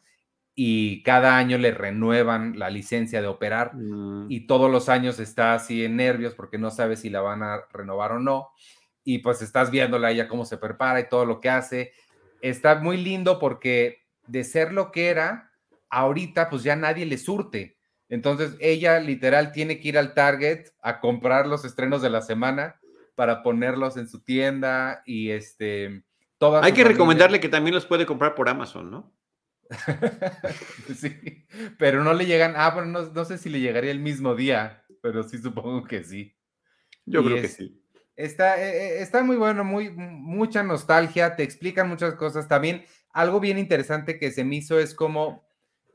y cada año le renuevan la licencia de operar mm. y todos los años está así en nervios porque no sabe si la van a renovar o no y pues estás viéndola ella cómo se prepara y todo lo que hace. Está muy lindo porque de ser lo que era, ahorita pues ya nadie le surte. Entonces ella literal tiene que ir al Target a comprar los estrenos de la semana para ponerlos en su tienda y este... Toda Hay que recomendarle que también los puede comprar por Amazon, ¿no? sí, pero no le llegan, ah, bueno, no, sé si le llegaría el mismo día, pero sí supongo que sí. Yo creo que sí. Está, eh, eh, está muy bueno, muy, mucha nostalgia, te explican muchas cosas. También algo bien interesante que se me hizo es como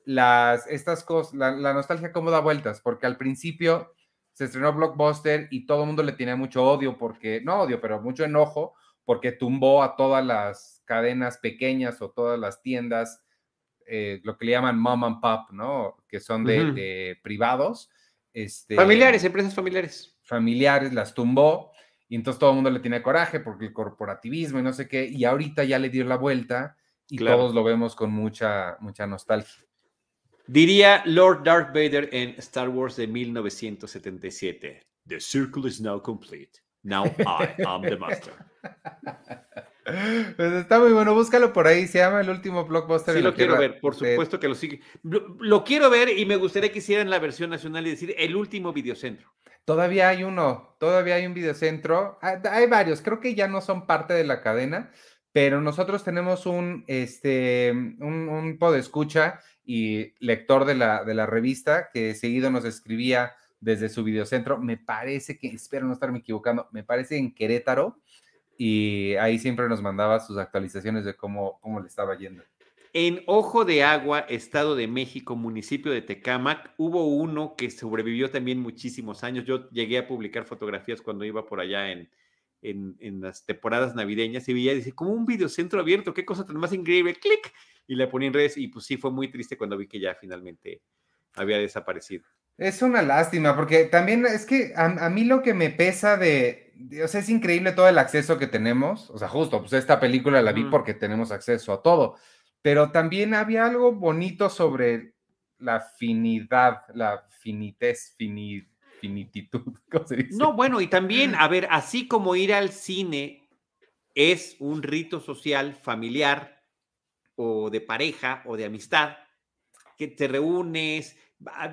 las, estas cosas, la, nostalgia cómo da vueltas, porque al principio se estrenó Blockbuster y todo el mundo le tenía mucho odio, porque, no odio, pero mucho enojo, porque tumbó a todas las cadenas pequeñas o todas las tiendas, eh, lo que le llaman mom and pop, ¿no? Que son de, privados. Este, familiares, empresas familiares. Familiares, las tumbó. Y entonces todo el mundo le tiene coraje porque el corporativismo y no sé qué. Y ahorita ya le dio la vuelta y todos lo vemos con mucha, mucha nostalgia. Diría Lord Darth Vader en Star Wars de 1977. The circle is now complete. Now I am the master. Pues está muy bueno, búscalo por ahí, se llama El último blockbuster. Sí, lo quiero ver, por supuesto que lo sigue. Lo, quiero ver y me gustaría que hicieran la versión nacional y decir El último videocentro. Todavía hay uno, todavía hay un videocentro. Ah, hay varios, creo que ya no son parte de la cadena, pero nosotros tenemos un, este, un, un podescucha y lector de la, de la revista que seguido nos escribía desde su videocentro. Me parece que, espero no estarme equivocando, me parece en Querétaro y ahí siempre nos mandaba sus actualizaciones de cómo, cómo le estaba yendo. En Ojo de Agua, Estado de México, municipio de Tecámac, hubo uno que sobrevivió también muchísimos años. Yo llegué a publicar fotografías cuando iba por allá en, en, las temporadas navideñas y veía, dice, como un videocentro abierto, qué cosa tan más increíble, clic, y le ponía en redes y pues sí, fue muy triste cuando vi que ya finalmente había desaparecido. Es una lástima, porque también es que a, mí lo que me pesa de, o sea, es increíble todo el acceso que tenemos, o sea, justo, pues esta película la vi porque tenemos acceso a todo, pero también había algo bonito sobre la finidad, la finitez, finidad finititud. No, bueno, y también, a ver, así como ir al cine es un rito social familiar o de pareja o de amistad, que te reúnes,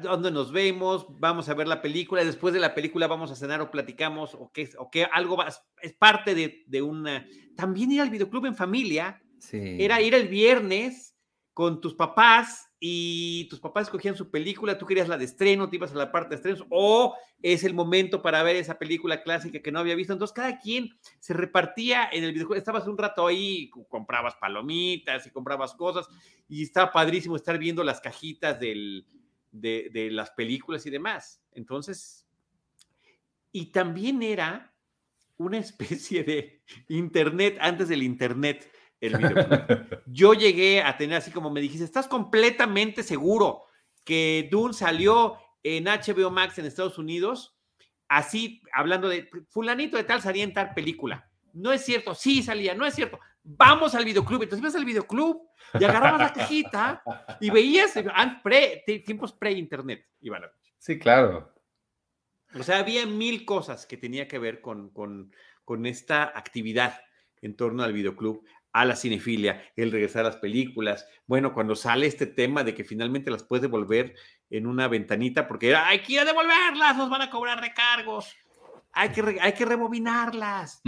dónde nos vemos, vamos a ver la película, después de la película vamos a cenar o platicamos o que, o que algo va, es parte de, de, una... También ir al videoclub en familia era ir el viernes con tus papás y tus papás escogían su película, tú querías la de estreno, te ibas a la parte de estrenos, o es el momento para ver esa película clásica que no había visto. Entonces, cada quien se repartía en el videojuego. Estabas un rato ahí, comprabas palomitas y comprabas cosas, y estaba padrísimo estar viendo las cajitas del, de, de las películas y demás. Entonces, y también era una especie de internet antes del internet el Yo llegué a tener así como me dijiste, ¿estás completamente seguro que Dune salió en HBO Max en Estados Unidos? Así, hablando de fulanito de tal salía en tal película. No es cierto, sí salía, no es cierto. Vamos al videoclub. Entonces ibas al videoclub y agarrabas la cajita y veías pre, tiempos pre-internet. Sí, claro. O sea, había mil cosas que tenía que ver con, con, con esta actividad en torno al videoclub a la cinefilia, el regresar a las películas. Bueno, cuando sale este tema de que finalmente las puedes devolver en una ventanita, porque hay que ir a devolverlas, nos van a cobrar recargos, hay que, hay que rebobinarlas.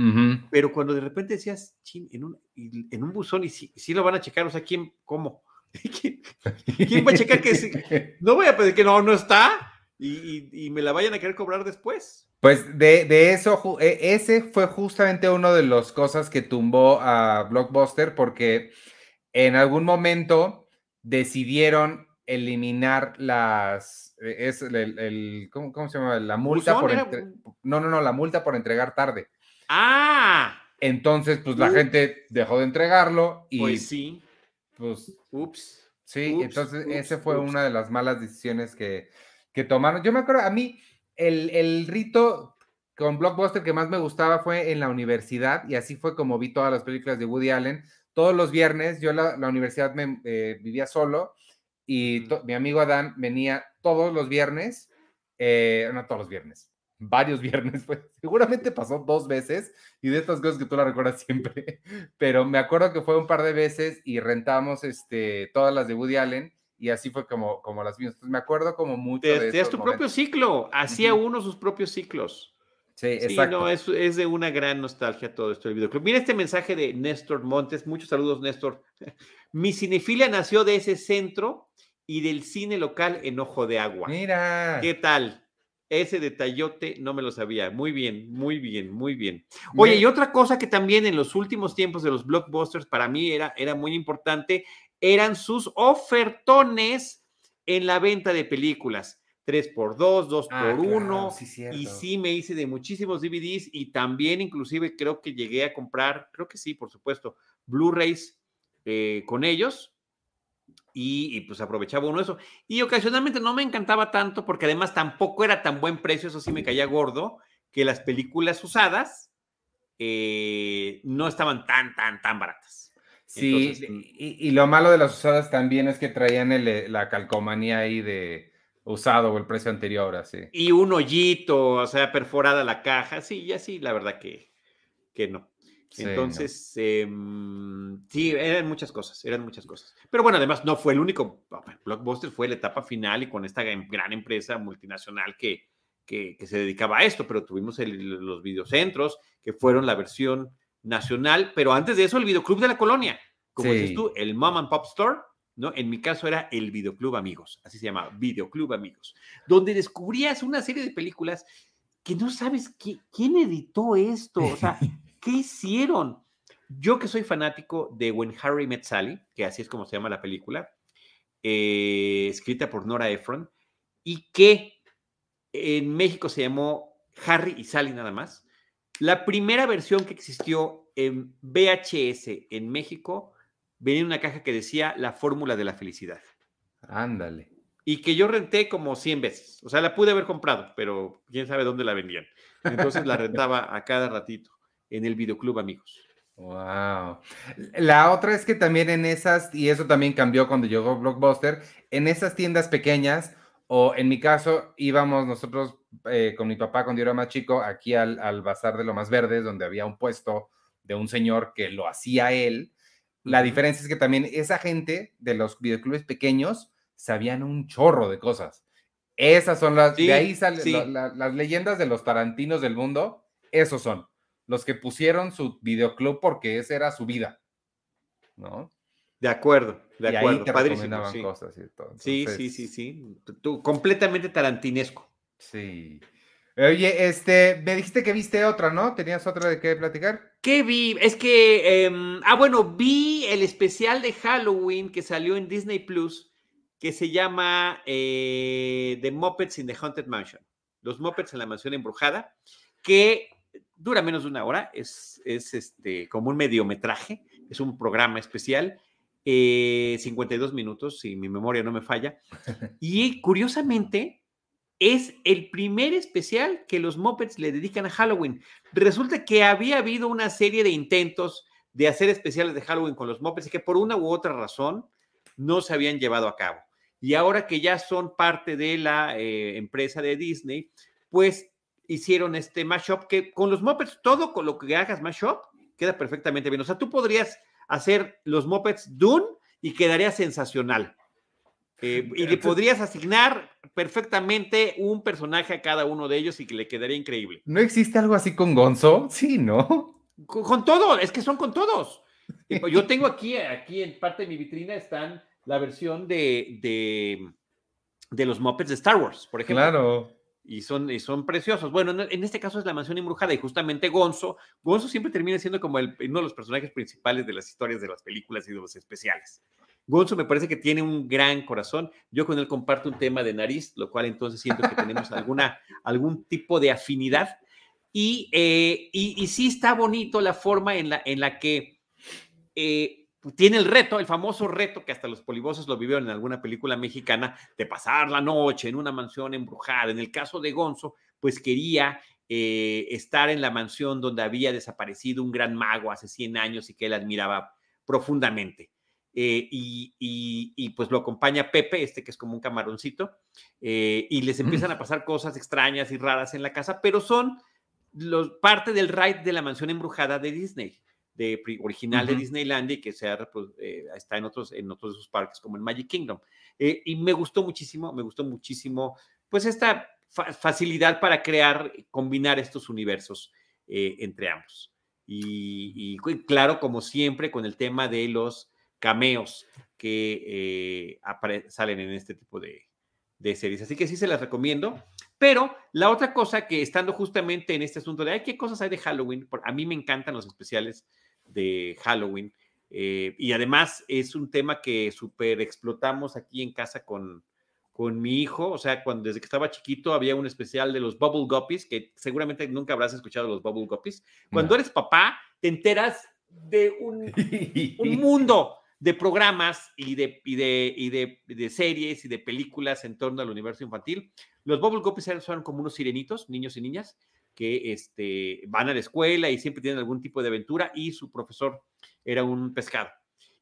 Pero cuando de repente decías, en un, en un buzón, y si, lo van a checar, o sea, ¿quién, cómo? ¿Quién, va a checar que no voy a pedir que no, no está y, y me la vayan a querer cobrar después? Pues de, eso, e, ese fue justamente uno de las cosas que tumbó a Blockbuster porque en algún momento decidieron eliminar las, e, es el, ¿cómo, se llama? La multa por, no, no, no, la multa por entregar tarde. Ah. Entonces, pues la gente dejó de entregarlo y... Pues sí. Pues... Ups. Sí, entonces ese fue una de las malas decisiones que, que tomaron. Yo me acuerdo, a mí el, rito con Blockbuster que más me gustaba fue en la universidad y así fue como vi todas las películas de Woody Allen. Todos los viernes, yo la, la universidad me eh, vivía solo y mi amigo Adán venía todos los viernes, eh, no todos los viernes, varios viernes, pues, seguramente pasó dos veces y de estas cosas que tú la recuerdas siempre, pero me acuerdo que fue un par de veces y rentamos este, todas las de Woody Allen y así fue como, como las mismas. me acuerdo como mucho de Es tu propio ciclo, hacía uno sus propios ciclos. Sí, exacto. no, es, es, de una gran nostalgia todo esto del videoclub. Mira este mensaje de Néstor Montes, muchos saludos Néstor. Mi cinefilia nació de ese centro y del cine local en Ojo de Agua. Mira. ¿Qué tal? Ese detallote no me lo sabía. Muy bien, muy bien, muy bien. Oye, y otra cosa que también en los últimos tiempos de los blockbusters para mí era, era muy importante eran sus ofertones en la venta de películas. 3 por 2 2 Ah, por claro, 1 sí, y sí me hice de muchísimos DVDs y también inclusive creo que llegué a comprar, creo que sí, por supuesto, Blu-rays eh, con ellos y, y, pues aprovechaba uno eso. Y ocasionalmente no me encantaba tanto porque además tampoco era tan buen precio, eso sí me caía gordo, que las películas usadas eh, no estaban tan, tan, tan baratas. Sí, Entonces, mm. y, y lo malo de las usadas también es que traían el- la calcomanía ahí de usado o el precio anterior, así. Y un hoyito, o sea, perforada la caja, sí, ya sí, la verdad que, que no. Sí, Entonces, em, sí, eran muchas cosas, eran muchas cosas. Pero bueno, además no fue el único, Blockbuster fue la etapa final y con esta gran empresa multinacional que, que, que se dedicaba a esto, pero tuvimos el- los videocentros, que fueron la versión nacional, pero antes de eso el videoclub de la colonia, como Sí. dices tú, el Mom and Pop Store, ¿no? En mi caso era el Videoclub Amigos, así se llama, Videoclub Amigos, donde descubrías una serie de películas que no sabes qui- quién editó esto, o sea, ¿qué hicieron? Yo que soy fanático de When Harry Met Sally, que así es como se llama la película, eh, escrita por Nora Ephron, y que en México se llamó Harry y Sally nada más. La primera versión que existió en VHS en México venía en una caja que decía la fórmula de la felicidad Ándale. y que yo renté como 100 veces. O sea, la pude haber comprado, pero quién sabe dónde la vendían. Entonces la rentaba a cada ratito en el videoclub, amigos. Wow. La otra es que también en esas, y eso también cambió cuando llegó Blockbuster, en esas tiendas pequeñas, o en mi caso, íbamos nosotros eh, con mi papá cuando yo era más chico, aquí al, al Bazar de lo Más Verdes, donde había un puesto de un señor que lo hacía él. La diferencia es que también esa gente de los videoclubes pequeños sabían un chorro de cosas. Esas son las, Sí, de ahí salen sí. la- la- las leyendas de los tarantinos del mundo, esos son los que pusieron su videoclub porque esa era su vida, ¿no? De acuerdo, de y acuerdo. ahí te Padrísimo. Sí. cosas y todo. sí, sí, sí, sí. Tú, completamente tarantinesco. Sí. Oye, este, me dijiste que viste otra, ¿no? ¿Tenías otra de qué platicar? ¿Qué vi? Es que, em, ah, bueno, vi el especial de Halloween que salió en Disney Plus, que se llama eh, The Muppets in the Haunted Mansion. Los Muppets en la mansión embrujada, que dura menos de una hora, es, es este, como un mediometraje, es un programa especial, eh, 52 minutos, si mi memoria no me falla. Y curiosamente, es el primer especial que los Muppets le dedican a Halloween. Resulta que había habido una serie de intentos de hacer especiales de Halloween con los Muppets y que por una u otra razón no se habían llevado a cabo. Y ahora que ya son parte de la eh, empresa de Disney, pues hicieron este mashup que con los Muppets, todo con lo que hagas mashup, queda perfectamente bien. O sea, tú podrías hacer los Muppets Dune y quedaría sensacional. Eh, y le podrías asignar perfectamente un personaje a cada uno de ellos y que le quedaría increíble. ¿No existe algo así con Gonzo? Sí, ¿no? Con, con todo, es que son con todos. Yo tengo aquí, aquí en parte de mi vitrina están la versión de, de, de los Muppets de Star Wars, por ejemplo. Claro. Y son, y son preciosos. Bueno, en, este caso es la mansión embrujada y justamente Gonzo, Gonzo siempre termina siendo como el, uno de los personajes principales de las historias de las películas y de los especiales. Gonzo me parece que tiene un gran corazón. Yo con él comparto un tema de nariz, lo cual entonces siento que tenemos alguna, algún tipo de afinidad. Y, eh, y, y, sí está bonito la forma en la, en la que eh, tiene el reto, el famoso reto que hasta los polivosos lo vivieron en alguna película mexicana, de pasar la noche en una mansión embrujada. En el caso de Gonzo, pues quería eh, estar en la mansión donde había desaparecido un gran mago hace 100 años y que él admiraba profundamente. Eh, y, y, y, pues lo acompaña Pepe, este que es como un camaroncito, eh, y les empiezan a pasar cosas extrañas y raras en la casa, pero son los, parte del ride de la mansión embrujada de Disney, de original uh -huh. de Disneyland y que se ha, eh, está en otros, en otros de sus parques como el Magic Kingdom. Eh, y me gustó muchísimo, me gustó muchísimo, pues esta fa facilidad para crear, combinar estos universos eh, entre ambos. Y, y, claro, como siempre, con el tema de los cameos que eh, salen en este tipo de, de, series. Así que sí se las recomiendo. Pero la otra cosa que estando justamente en este asunto de ay, qué cosas hay de Halloween, a mí me encantan los especiales de Halloween. Eh, y además es un tema que súper explotamos aquí en casa con, con mi hijo, o sea, cuando desde que estaba chiquito había un especial de los Bubble Guppies, que seguramente nunca habrás escuchado los Bubble Guppies. Cuando eres papá, te enteras de un, un mundo de programas y de, y de, y de, de, series y de películas en torno al universo infantil. Los Bubble Guppies son como unos sirenitos, niños y niñas, que este, van a la escuela y siempre tienen algún tipo de aventura y su profesor era un pescado.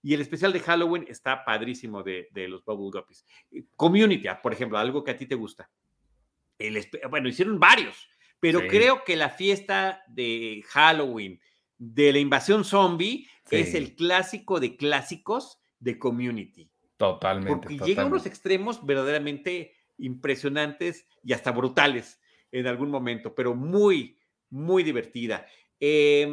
Y el especial de Halloween está padrísimo de, de los Bubble Guppies. Community, ah, por ejemplo, algo que a ti te gusta. El, bueno, hicieron varios, pero sí. creo que la fiesta de Halloween de la invasión zombie sí. es el clásico de clásicos de Community. Totalmente. Porque totalmente. llega a unos extremos verdaderamente impresionantes y hasta brutales en algún momento, pero muy, muy divertida. Eh,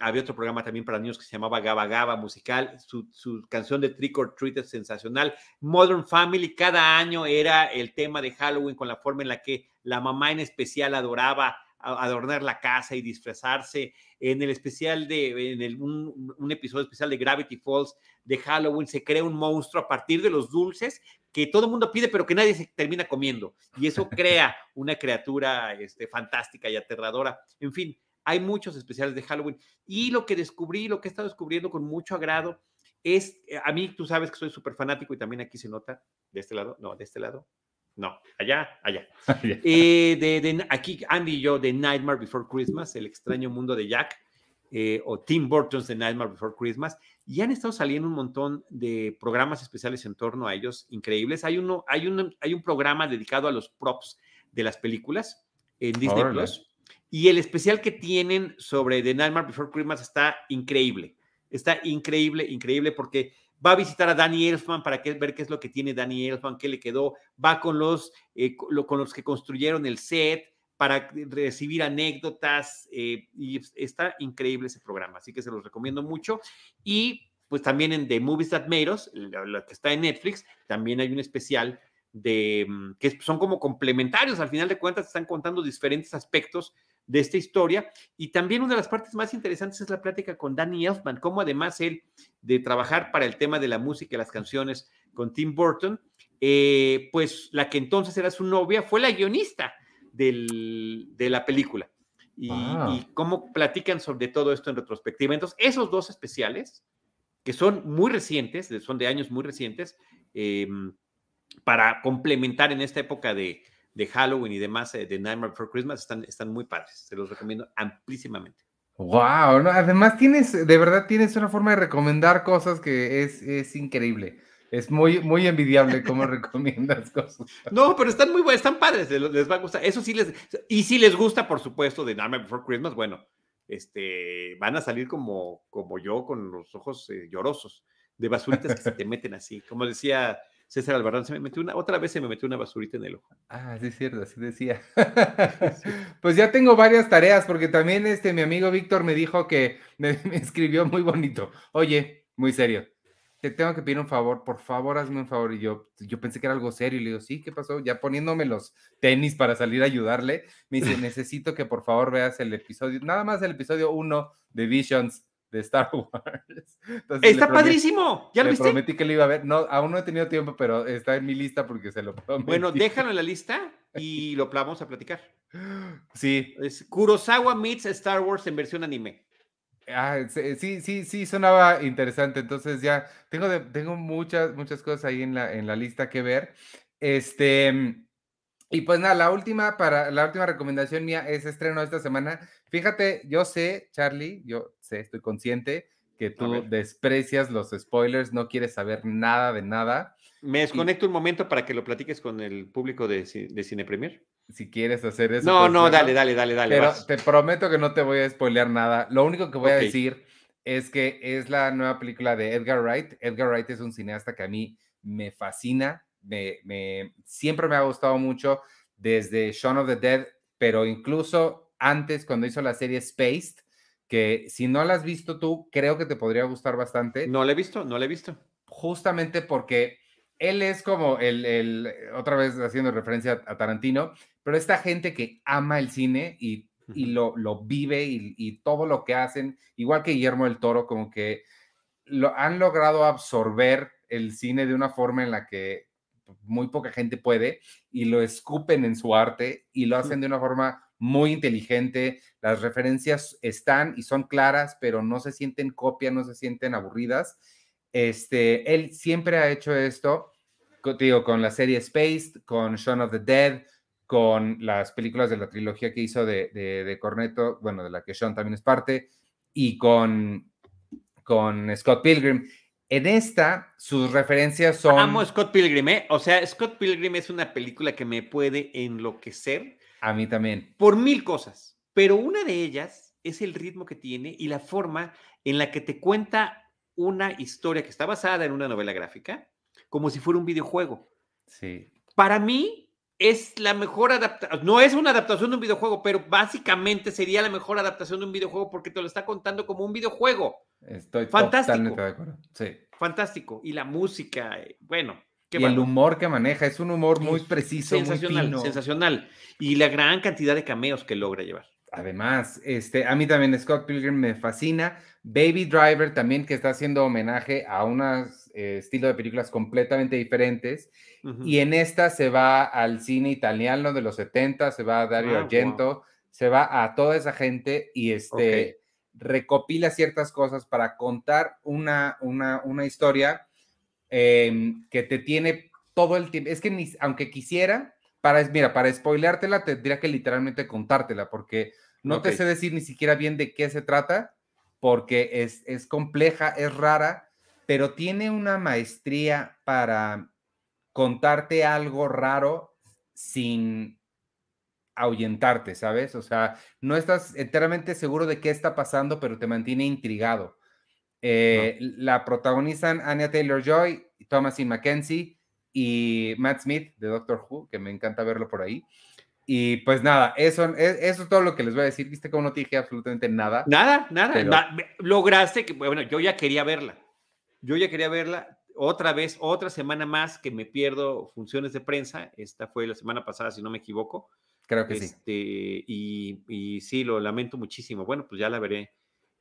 había otro programa también para niños que se llamaba Gaba Gaba musical. Su, canción de Trick or Treat es sensacional. Modern Family, cada año era el tema de Halloween con la forma en la que la mamá en especial adoraba adornar la casa y disfrazarse. En el especial de, en un, episodio especial de Gravity Falls de Halloween, se crea un monstruo a partir de los dulces que todo el mundo pide, pero que nadie se termina comiendo. Y eso crea una criatura este, fantástica y aterradora. En fin, hay muchos especiales de Halloween. Y lo que descubrí, lo que he estado descubriendo con mucho agrado, es, a mí tú sabes que soy súper fanático y también aquí se nota, de este lado, no, de este lado, no, allá, allá. eh, de, de, aquí Andy y yo de Nightmare Before Christmas, el extraño mundo de Jack, eh, o Tim Burton's de Nightmare Before Christmas, y han estado saliendo un montón de programas especiales en torno a ellos, increíbles. Hay, uno, hay, un, hay un programa dedicado a los props de las películas en Disney Plus, y el especial que tienen sobre The Nightmare Before Christmas está increíble. Está increíble, increíble, porque va a visitar a Danny Elfman para que, ver qué es lo que tiene Danny Elfman, qué le quedó, va con los, eh, con los que construyeron el set para recibir anécdotas eh, y está increíble ese programa, así que se los recomiendo mucho. Y pues también en The Movies That Made Us, la, que está en Netflix, también hay un especial de mm, que son como complementarios, al final de cuentas están contando diferentes aspectos de esta historia. Y también una de las partes más interesantes es la plática con Danny Elfman, como además él de trabajar para el tema de la música y las canciones con Tim Burton, eh, pues la que entonces era su novia fue la guionista del, de la película. Y, wow. y, cómo platican sobre todo esto en retrospectiva. Entonces, esos dos especiales, que son muy recientes, son de años muy recientes, eh, para complementar en esta época de, de Halloween y demás eh, de Nightmare Before Christmas están, están muy padres. Se los recomiendo amplísimamente. Wow, ¿no? además tienes, de verdad tienes una forma de recomendar cosas que es, es increíble. Es muy, muy envidiable cómo recomiendas cosas. No, pero están muy buenas, están padres, les, va a gustar. Eso sí les, y si les gusta, por supuesto, de Nightmare Before Christmas, bueno, este, van a salir como, como yo, con los ojos eh, llorosos, de basuritas que se te meten así. Como decía César Albarrán se me metió una, otra vez se me metió una basurita en el ojo. Ah, sí es cierto, así decía. sí. Pues ya tengo varias tareas, porque también este, mi amigo Víctor me dijo que me, me, escribió muy bonito. Oye, muy serio, te tengo que pedir un favor, por favor, hazme un favor. Y yo, yo pensé que era algo serio, y le digo, sí, ¿qué pasó? Ya poniéndome los tenis para salir a ayudarle, me dice, necesito que por favor veas el episodio, nada más el episodio 1 de Visions de Star Wars. Entonces, está prometí, padrísimo. ¿Ya lo le viste? prometí que lo iba a ver. No, aún no he tenido tiempo, pero está en mi lista porque se lo prometí. Bueno, déjalo en la lista y lo vamos a platicar. Sí. Es Kurosawa meets Star Wars en versión anime. Ah, sí, sí, sí, sonaba interesante. Entonces ya tengo, de, tengo muchas, muchas cosas ahí en la, en la lista que ver. Este, y pues nada, la última, para, la última recomendación mía es estreno esta semana. Fíjate, yo sé, Charlie, yo sé, estoy consciente que tú desprecias los spoilers, no quieres saber nada de nada. Me desconecto y, un momento para que lo platiques con el público de, de Cine Premier. Si quieres hacer eso. No, pues, no, dale, dale, dale, dale. Pero vas. te prometo que no te voy a spoilear nada. Lo único que voy okay. a decir es que es la nueva película de Edgar Wright. Edgar Wright es un cineasta que a mí me fascina, me, me, siempre me ha gustado mucho desde Shaun of the Dead, pero incluso antes cuando hizo la serie Spaced, que si no la has visto tú, creo que te podría gustar bastante. No la he visto, no la he visto. Justamente porque él es como el, el otra vez haciendo referencia a, Tarantino, pero esta gente que ama el cine y, y lo, lo, vive y, y, todo lo que hacen, igual que Guillermo del Toro, como que lo han logrado absorber el cine de una forma en la que muy poca gente puede y lo escupen en su arte y lo hacen de una forma muy inteligente. Las referencias están y son claras, pero no se sienten copia, no se sienten aburridas. Este, él siempre ha hecho esto, digo, con la serie Spaced, con Shaun of the Dead, con las películas de la trilogía que hizo de, de, Corneto, bueno, de la que Sean también es parte, y con, con Scott Pilgrim. En esta, sus referencias son. Amo Scott Pilgrim, ¿eh? O sea, Scott Pilgrim es una película que me puede enloquecer. A mí también. Por mil cosas. Pero una de ellas es el ritmo que tiene y la forma en la que te cuenta una historia que está basada en una novela gráfica, como si fuera un videojuego. Sí. Para mí, es la mejor adaptación, no es una adaptación de un videojuego, pero básicamente sería la mejor adaptación de un videojuego porque te lo está contando como un videojuego. Estoy Fantástico. de acuerdo. Sí. Fantástico. Y la música, eh, bueno. y el humor que maneja, es un humor muy preciso, sensacional, sensacional. Y la gran cantidad de cameos que logra llevar. Además, este, a mí también Scott Pilgrim me fascina. Baby Driver también, que está haciendo homenaje a un eh, estilo de películas completamente diferentes. Y en esta se va al cine italiano de los 70, se va a Dario ah, Argento, se va a toda esa gente y este, recopila ciertas cosas para contar una, una, una historia em, que te tiene todo el tiempo. Es que ni, aunque quisiera, para, mira, para spoileártela tendría que literalmente contártela porque no te sé decir ni siquiera bien de qué se trata porque es, es compleja, es rara, pero tiene una maestría para contarte algo raro sin ahuyentarte, ¿sabes? O sea, no estás enteramente seguro de qué está pasando, pero te mantiene intrigado. Eh, la protagonizan Anya Taylor Joy, Thomasin McKenzie y Matt Smith de Doctor Who, que me encanta verlo por ahí. Y pues nada, eso, e, eso es todo lo que les voy a decir. Viste cómo no te dije absolutamente nada. Nada, nada. Lograste que, bueno, yo ya quería verla. Yo ya quería verla otra vez, otra semana más que me pierdo funciones de prensa. Esta fue la semana pasada, si no me equivoco. Creo que sí. Este, y, y, sí, lo lamento muchísimo. Bueno, pues ya la veré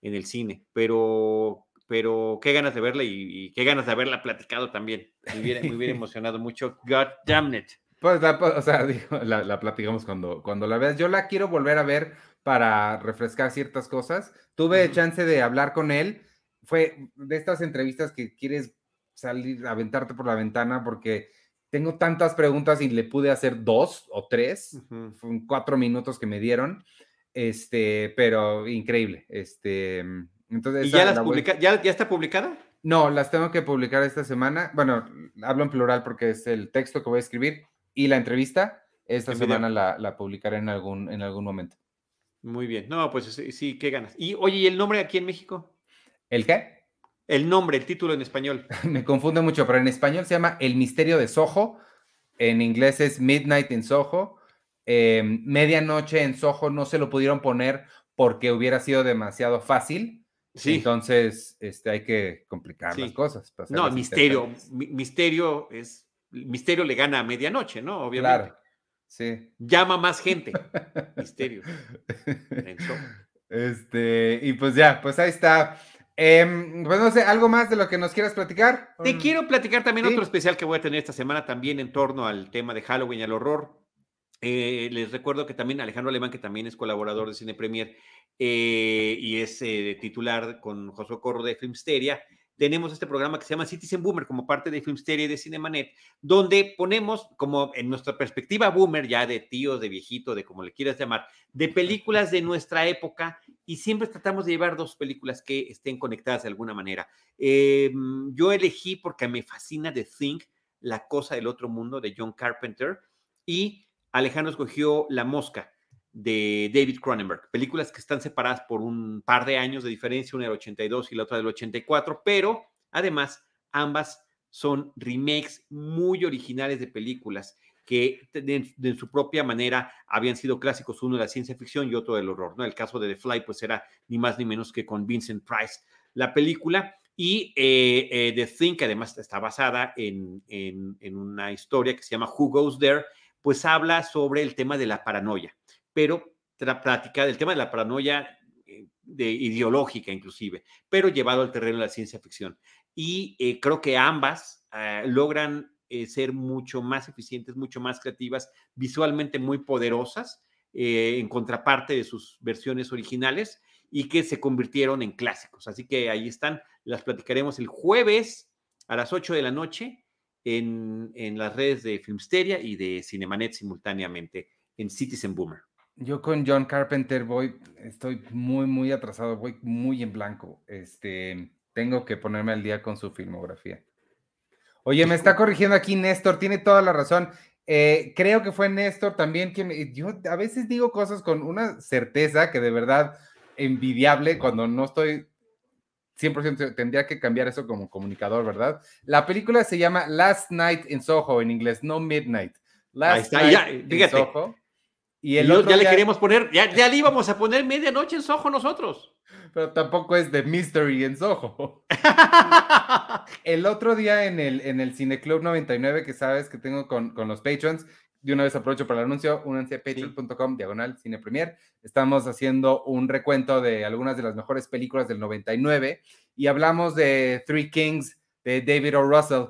en el cine, pero, pero qué ganas de verla y, qué ganas de haberla platicado también. Me hubiera, me hubiera emocionado mucho. God damn it. Pues, la, o sea, la, platicamos cuando, cuando la veas. Yo la quiero volver a ver para refrescar ciertas cosas. Tuve chance de hablar con él. Fue de estas entrevistas que quieres salir, aventarte por la ventana porque tengo tantas preguntas y le pude hacer dos o tres, cuatro minutos que me dieron, este, pero increíble, este, entonces. ¿Y ya, las publica ¿Ya, ya está publicada? No, las tengo que publicar esta semana, bueno, hablo en plural porque es el texto que voy a escribir y la entrevista, esta semana la, la, publicaré en algún, en algún momento. Muy bien, no, pues sí, qué ganas. Y oye, ¿y el nombre aquí en México? ¿El qué? El nombre, el título en español. Me confunde mucho, pero en español se llama El misterio de Soho. En inglés es Midnight in Soho. Em, medianoche en Soho no se lo pudieron poner porque hubiera sido demasiado fácil. Sí. Entonces, este, hay que complicar las cosas. No, misterio. Misterio es. Misterio le gana a medianoche, ¿no? Obviamente. Claro. Sí. Llama más gente. misterio. Este, y pues ya, pues ahí está. Eh, pues no sé, ¿algo más de lo que nos quieras platicar? Te quiero platicar también otro especial que voy a tener esta semana también en torno al tema de Halloween y al horror. Eh, les recuerdo que también Alejandro Alemán, que también es colaborador de Cine Premier eh, y es eh, titular con Josué Corro de Filmsteria, tenemos este programa que se llama Citizen Boomer como parte de Filmsteria y de Cinemanet, donde ponemos como en nuestra perspectiva boomer, ya de tíos, de viejito, de como le quieras llamar, de películas de nuestra época y siempre tratamos de llevar dos películas que estén conectadas de alguna manera. Eh, yo elegí porque me fascina The Thing, La cosa del otro mundo de John Carpenter y Alejandro escogió La Mosca de David Cronenberg, películas que están separadas por un par de años de diferencia, una del 82 y la otra del 84, pero además ambas son remakes muy originales de películas que de, su propia manera habían sido clásicos, uno de la ciencia ficción y otro del horror. ¿no? El caso de The Fly, pues era ni más ni menos que con Vincent Price la película. Y eh, eh, The Thing, que además está basada en, en, en una historia que se llama Who Goes There, pues habla sobre el tema de la paranoia pero platicar del tema de la paranoia eh, de ideológica inclusive, pero llevado al terreno de la ciencia ficción. Y eh, creo que ambas eh, logran eh, ser mucho más eficientes, mucho más creativas, visualmente muy poderosas, eh, en contraparte de sus versiones originales y que se convirtieron en clásicos. Así que ahí están, las platicaremos el jueves a las 8 de la noche en, en las redes de Filmsteria y de Cinemanet simultáneamente en Citizen Boomer. Yo con John Carpenter voy, estoy muy, muy atrasado, voy muy en blanco. Este, tengo que ponerme al día con su filmografía. Oye, me está corrigiendo aquí Néstor, tiene toda la razón. Eh, creo que fue Néstor también quien, yo a veces digo cosas con una certeza que de verdad envidiable cuando no estoy 100% tendría que cambiar eso como comunicador, ¿verdad? La película se llama Last Night in Soho en inglés, no Midnight. Last Night ya, in Soho. Y el otro ya le queremos poner, ya, ya le íbamos a poner medianoche en Soho nosotros. Pero tampoco es de Mystery en Soho. el otro día en el, en el Cineclub 99, que sabes que tengo con, con los patrons, de una vez aprovecho para el anuncio, únanse a patreon.com, diagonal, cine premier. Estamos haciendo un recuento de algunas de las mejores películas del 99 y hablamos de Three Kings de David O. Russell,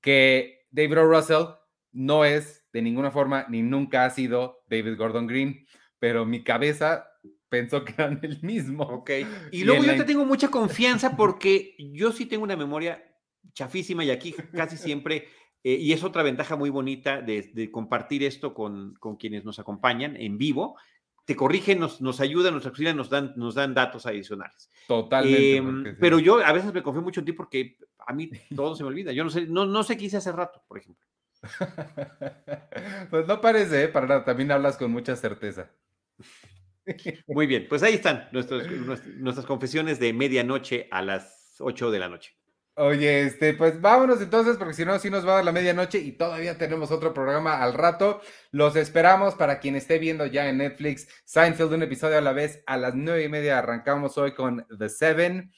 que David O. Russell no es de ninguna forma ni nunca ha sido David Gordon Green, pero mi cabeza pensó que eran el mismo. Ok. Y, luego yo te tengo mucha confianza porque yo sí tengo una memoria chafísima y aquí casi siempre eh, y es otra ventaja muy bonita de, compartir esto con, quienes nos acompañan en vivo. Te corrigen, nos, nos ayudan, nos auxilian, nos dan, nos dan datos adicionales. Totalmente. Em, pero yo a veces me confío mucho en ti porque a mí todo se me olvida. Yo no sé, no, no sé qué hice hace rato, por ejemplo. pues no parece, ¿eh? para nada. También hablas con mucha certeza. Muy bien, pues ahí están nuestras confesiones de medianoche a las 8 de la noche. Oye, este, pues vámonos entonces, porque si no, sí nos va a dar la medianoche y todavía tenemos otro programa al rato. Los esperamos para quien esté viendo ya en Netflix Seinfeld, un episodio a la vez. A las nueve y media arrancamos hoy con The Seven.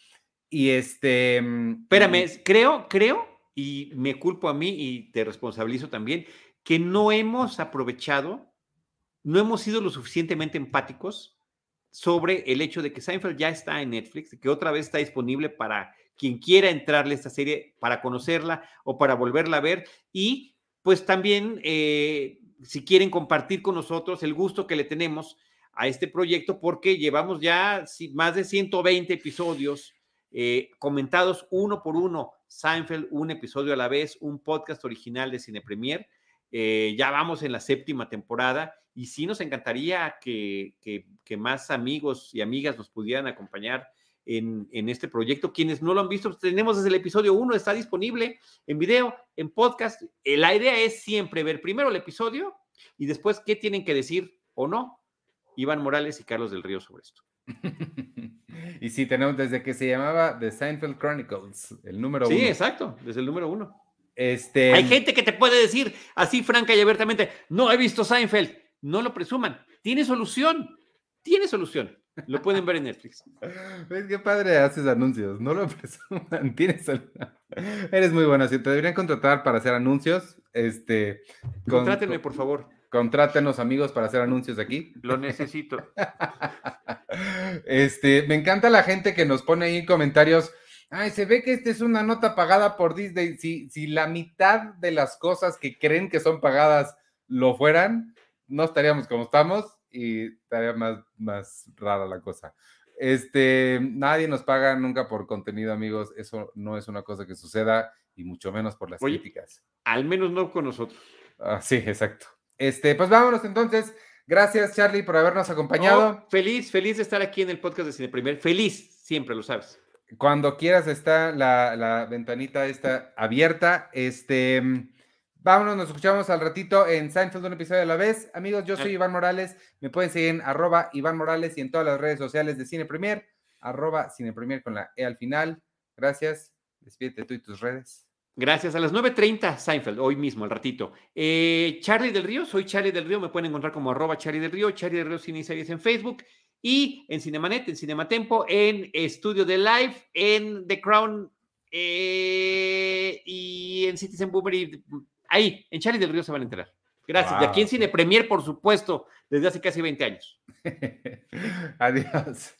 Y este. Mm, Espérame, creo, creo, y me culpo a mí y te responsabilizo también, que no hemos aprovechado, no hemos sido lo suficientemente empáticos sobre el hecho de que Seinfeld ya está en Netflix, que otra vez está disponible para quien quiera entrarle a esta serie para conocerla o para volverla a ver. Y pues también, eh, si quieren compartir con nosotros el gusto que le tenemos a este proyecto, porque llevamos ya más de 120 episodios eh, comentados uno por uno. Seinfeld, un episodio a la vez, un podcast original de Cine Premier. Eh, ya vamos en la séptima temporada y sí nos encantaría que, que más amigos y amigas nos pudieran acompañar en, este proyecto. Quienes no lo han visto, pues, tenemos desde el episodio 1, está disponible en video, en podcast. Eh, la idea es siempre ver primero el episodio y después qué tienen que decir o no Iván Morales y Carlos del Río sobre esto. y sí, tenemos desde que se llamaba The Seinfeld Chronicles, el número uno. Sí, exacto, desde el número uno. Este... Hay gente que te puede decir así franca y abiertamente, no he visto Seinfeld, no lo presuman, tiene solución, tiene solución. Lo pueden ver en Netflix. ¿Ves qué padre haces anuncios? No lo presuman. Tienes Eres muy bueno. Si te deberían contratar para hacer anuncios, este. Contrátenme, por favor. Contrátenos, amigos, para hacer anuncios aquí. Lo necesito. Este, me encanta la gente que nos pone ahí en comentarios. Ay, se ve que esta es una nota pagada por Disney. Si, si la mitad de las cosas que creen que son pagadas lo fueran, no estaríamos como estamos y estaría más, más rara la cosa. Este, nadie nos paga nunca por contenido, amigos. Eso no es una cosa que suceda y mucho menos por las críticas. Al menos no con nosotros. Ah, sí, exacto. Este, pues vámonos entonces. Gracias, Charlie, por habernos acompañado. feliz, feliz de estar aquí en el podcast de Cine Primer. Feliz, siempre lo sabes. Cuando quieras está la, la ventanita está abierta. Este, Vámonos, nos escuchamos al ratito en Seinfeld, un episodio a la vez. Amigos, yo soy Iván Morales. Me pueden seguir en arroba Iván Morales y en todas las redes sociales de Cine Premier, arroba Cine Premier con la E al final. Gracias. Despídete tú y tus redes. Gracias. A las 9.30, Seinfeld, hoy mismo, al ratito. Eh, Charlie del Río, soy Charlie del Río. Me pueden encontrar como arroba Charlie del Río, Charlie del Río Cine y Series en Facebook y en Cinemanet, en Cinematempo, en Estudio de Live, en The Crown eh, y en Citizen Boomer Ahí, en Charlie del Río se van a enterar. Gracias. Y aquí en Cine Premier, por supuesto, desde hace casi 20 años. Adiós.